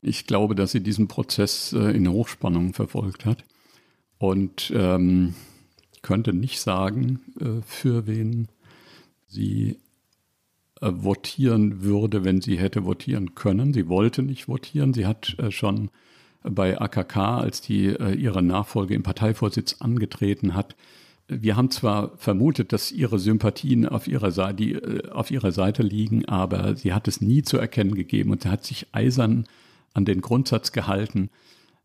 S4: Ich glaube, dass sie diesen Prozess äh, in Hochspannung verfolgt hat und ähm, könnte nicht sagen, äh, für wen sie votieren würde, wenn sie hätte votieren können. Sie wollte nicht votieren. Sie hat schon bei AKK, als die äh, ihre Nachfolge im Parteivorsitz angetreten hat, wir haben zwar vermutet, dass ihre Sympathien auf ihrer, Seite, die, äh, auf ihrer Seite liegen, aber sie hat es nie zu erkennen gegeben und sie hat sich eisern an den Grundsatz gehalten,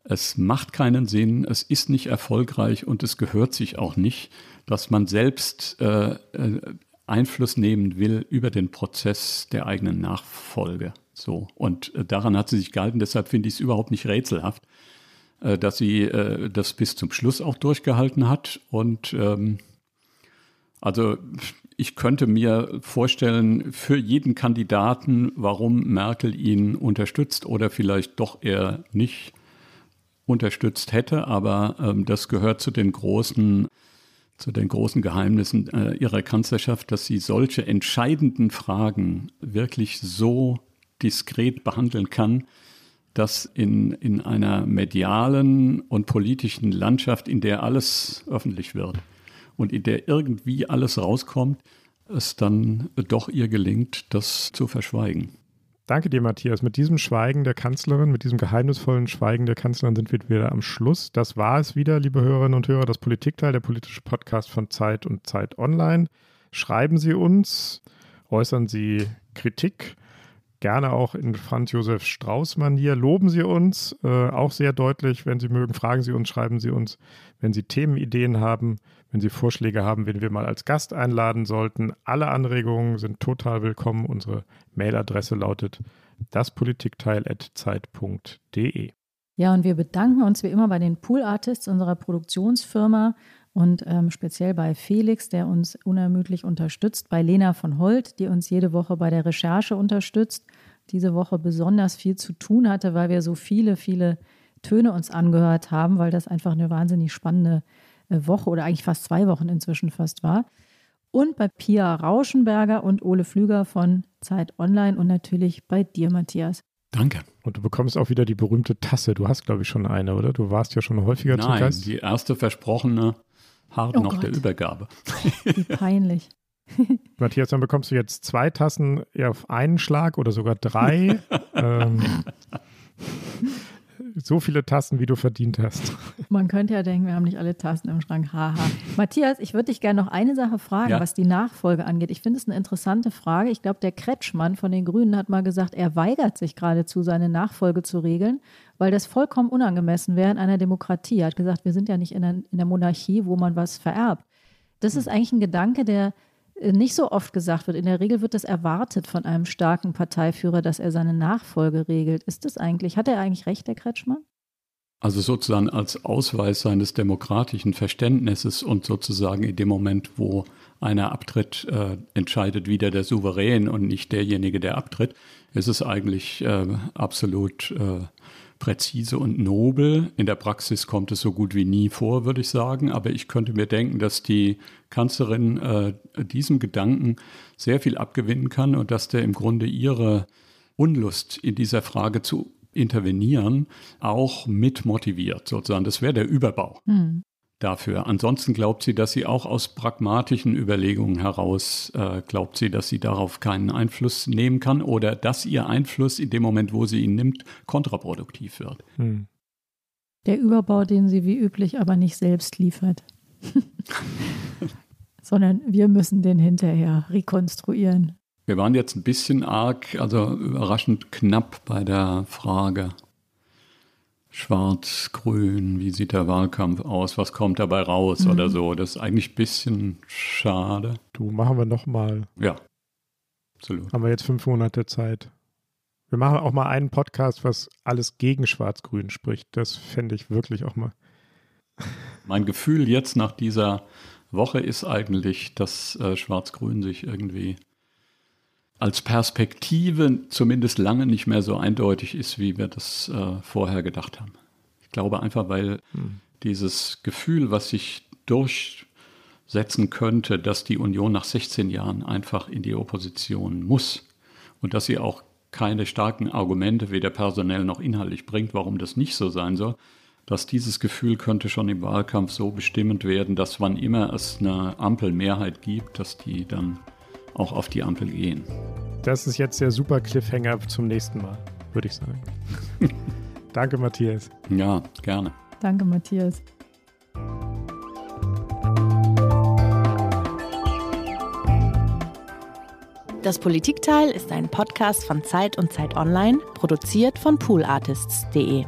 S4: es macht keinen Sinn, es ist nicht erfolgreich und es gehört sich auch nicht, dass man selbst äh, äh Einfluss nehmen will über den Prozess der eigenen Nachfolge. So. Und äh, daran hat sie sich gehalten. Deshalb finde ich es überhaupt nicht rätselhaft, äh, dass sie äh, das bis zum Schluss auch durchgehalten hat. Und ähm, also ich könnte mir vorstellen, für jeden Kandidaten, warum Merkel ihn unterstützt oder vielleicht doch eher nicht unterstützt hätte. Aber ähm, das gehört zu den großen zu den großen Geheimnissen äh, ihrer Kanzlerschaft, dass sie solche entscheidenden Fragen wirklich so diskret behandeln kann, dass in, in einer medialen und politischen Landschaft, in der alles öffentlich wird und in der irgendwie alles rauskommt, es dann doch ihr gelingt, das zu verschweigen.
S2: Danke dir, Matthias. Mit diesem Schweigen der Kanzlerin, mit diesem geheimnisvollen Schweigen der Kanzlerin sind wir wieder am Schluss. Das war es wieder, liebe Hörerinnen und Hörer, das Politikteil, der politische Podcast von Zeit und Zeit Online. Schreiben Sie uns, äußern Sie Kritik, gerne auch in Franz Josef Strauß-Manier. Loben Sie uns, äh, auch sehr deutlich. Wenn Sie mögen, fragen Sie uns, schreiben Sie uns. Wenn Sie Themenideen haben, wenn Sie Vorschläge haben, wen wir mal als Gast einladen sollten. Alle Anregungen sind total willkommen. Unsere Mailadresse lautet daspolitikteil.zeit.de.
S3: Ja, und wir bedanken uns wie immer bei den Pool Artists unserer Produktionsfirma und ähm, speziell bei Felix, der uns unermüdlich unterstützt, bei Lena von Holt, die uns jede Woche bei der Recherche unterstützt, diese Woche besonders viel zu tun hatte, weil wir so viele, viele Töne uns angehört haben, weil das einfach eine wahnsinnig spannende äh, Woche oder eigentlich fast zwei Wochen inzwischen fast war. Und bei Pia Rauschenberger und Ole Flüger von Zeit Online und natürlich bei dir, Matthias.
S4: Danke.
S2: Und du bekommst auch wieder die berühmte Tasse. Du hast, glaube ich, schon eine, oder? Du warst ja schon häufiger
S4: Nein,
S2: zu Gast.
S4: Die erste versprochene hart oh noch Gott. der Übergabe. [LAUGHS]
S3: Wie peinlich. [LAUGHS]
S2: Matthias, dann bekommst du jetzt zwei Tassen auf einen Schlag oder sogar drei. [LAUGHS] ähm, so viele Tassen, wie du verdient hast.
S3: Man könnte ja denken, wir haben nicht alle Tassen im Schrank. Haha. Matthias, ich würde dich gerne noch eine Sache fragen, ja. was die Nachfolge angeht. Ich finde es eine interessante Frage. Ich glaube, der Kretschmann von den Grünen hat mal gesagt, er weigert sich geradezu, seine Nachfolge zu regeln, weil das vollkommen unangemessen wäre in einer Demokratie. Er hat gesagt, wir sind ja nicht in der, in der Monarchie, wo man was vererbt. Das ist eigentlich ein Gedanke, der äh, nicht so oft gesagt wird. In der Regel wird das erwartet von einem starken Parteiführer, dass er seine Nachfolge regelt. Ist das eigentlich, hat er eigentlich recht, der Kretschmann?
S4: Also sozusagen als Ausweis seines demokratischen Verständnisses und sozusagen in dem Moment, wo einer abtritt, äh, entscheidet wieder der Souverän und nicht derjenige, der abtritt, ist es eigentlich äh, absolut äh, präzise und nobel. In der Praxis kommt es so gut wie nie vor, würde ich sagen. Aber ich könnte mir denken, dass die Kanzlerin äh, diesem Gedanken sehr viel abgewinnen kann und dass der im Grunde ihre Unlust in dieser Frage zu intervenieren auch mit motiviert, sozusagen. Das wäre der Überbau. Mhm dafür. Ansonsten glaubt sie, dass sie auch aus pragmatischen Überlegungen heraus äh, glaubt sie, dass sie darauf keinen Einfluss nehmen kann oder dass ihr Einfluss in dem Moment, wo sie ihn nimmt, kontraproduktiv wird. Hm.
S3: Der Überbau, den sie wie üblich aber nicht selbst liefert. [LAUGHS] Sondern wir müssen den hinterher rekonstruieren.
S4: Wir waren jetzt ein bisschen arg, also überraschend knapp bei der Frage. Schwarz-Grün, wie sieht der Wahlkampf aus, was kommt dabei raus mhm. oder so. Das ist eigentlich ein bisschen schade.
S2: Du, machen wir nochmal.
S4: Ja, absolut.
S2: Haben wir jetzt fünf Monate Zeit. Wir machen auch mal einen Podcast, was alles gegen Schwarz-Grün spricht. Das fände ich wirklich auch mal.
S4: Mein Gefühl jetzt nach dieser Woche ist eigentlich, dass äh, Schwarz-Grün sich irgendwie als Perspektive zumindest lange nicht mehr so eindeutig ist, wie wir das äh, vorher gedacht haben. Ich glaube einfach, weil hm. dieses Gefühl, was sich durchsetzen könnte, dass die Union nach 16 Jahren einfach in die Opposition muss und dass sie auch keine starken Argumente weder personell noch inhaltlich bringt, warum das nicht so sein soll, dass dieses Gefühl könnte schon im Wahlkampf so bestimmend werden, dass wann immer es eine Ampelmehrheit gibt, dass die dann auch auf die Ampel gehen.
S2: Das ist jetzt der super Cliffhanger zum nächsten Mal, würde ich sagen. [LAUGHS] Danke, Matthias.
S4: Ja, gerne.
S3: Danke, Matthias.
S15: Das Politikteil ist ein Podcast von Zeit und Zeit Online, produziert von poolartists.de.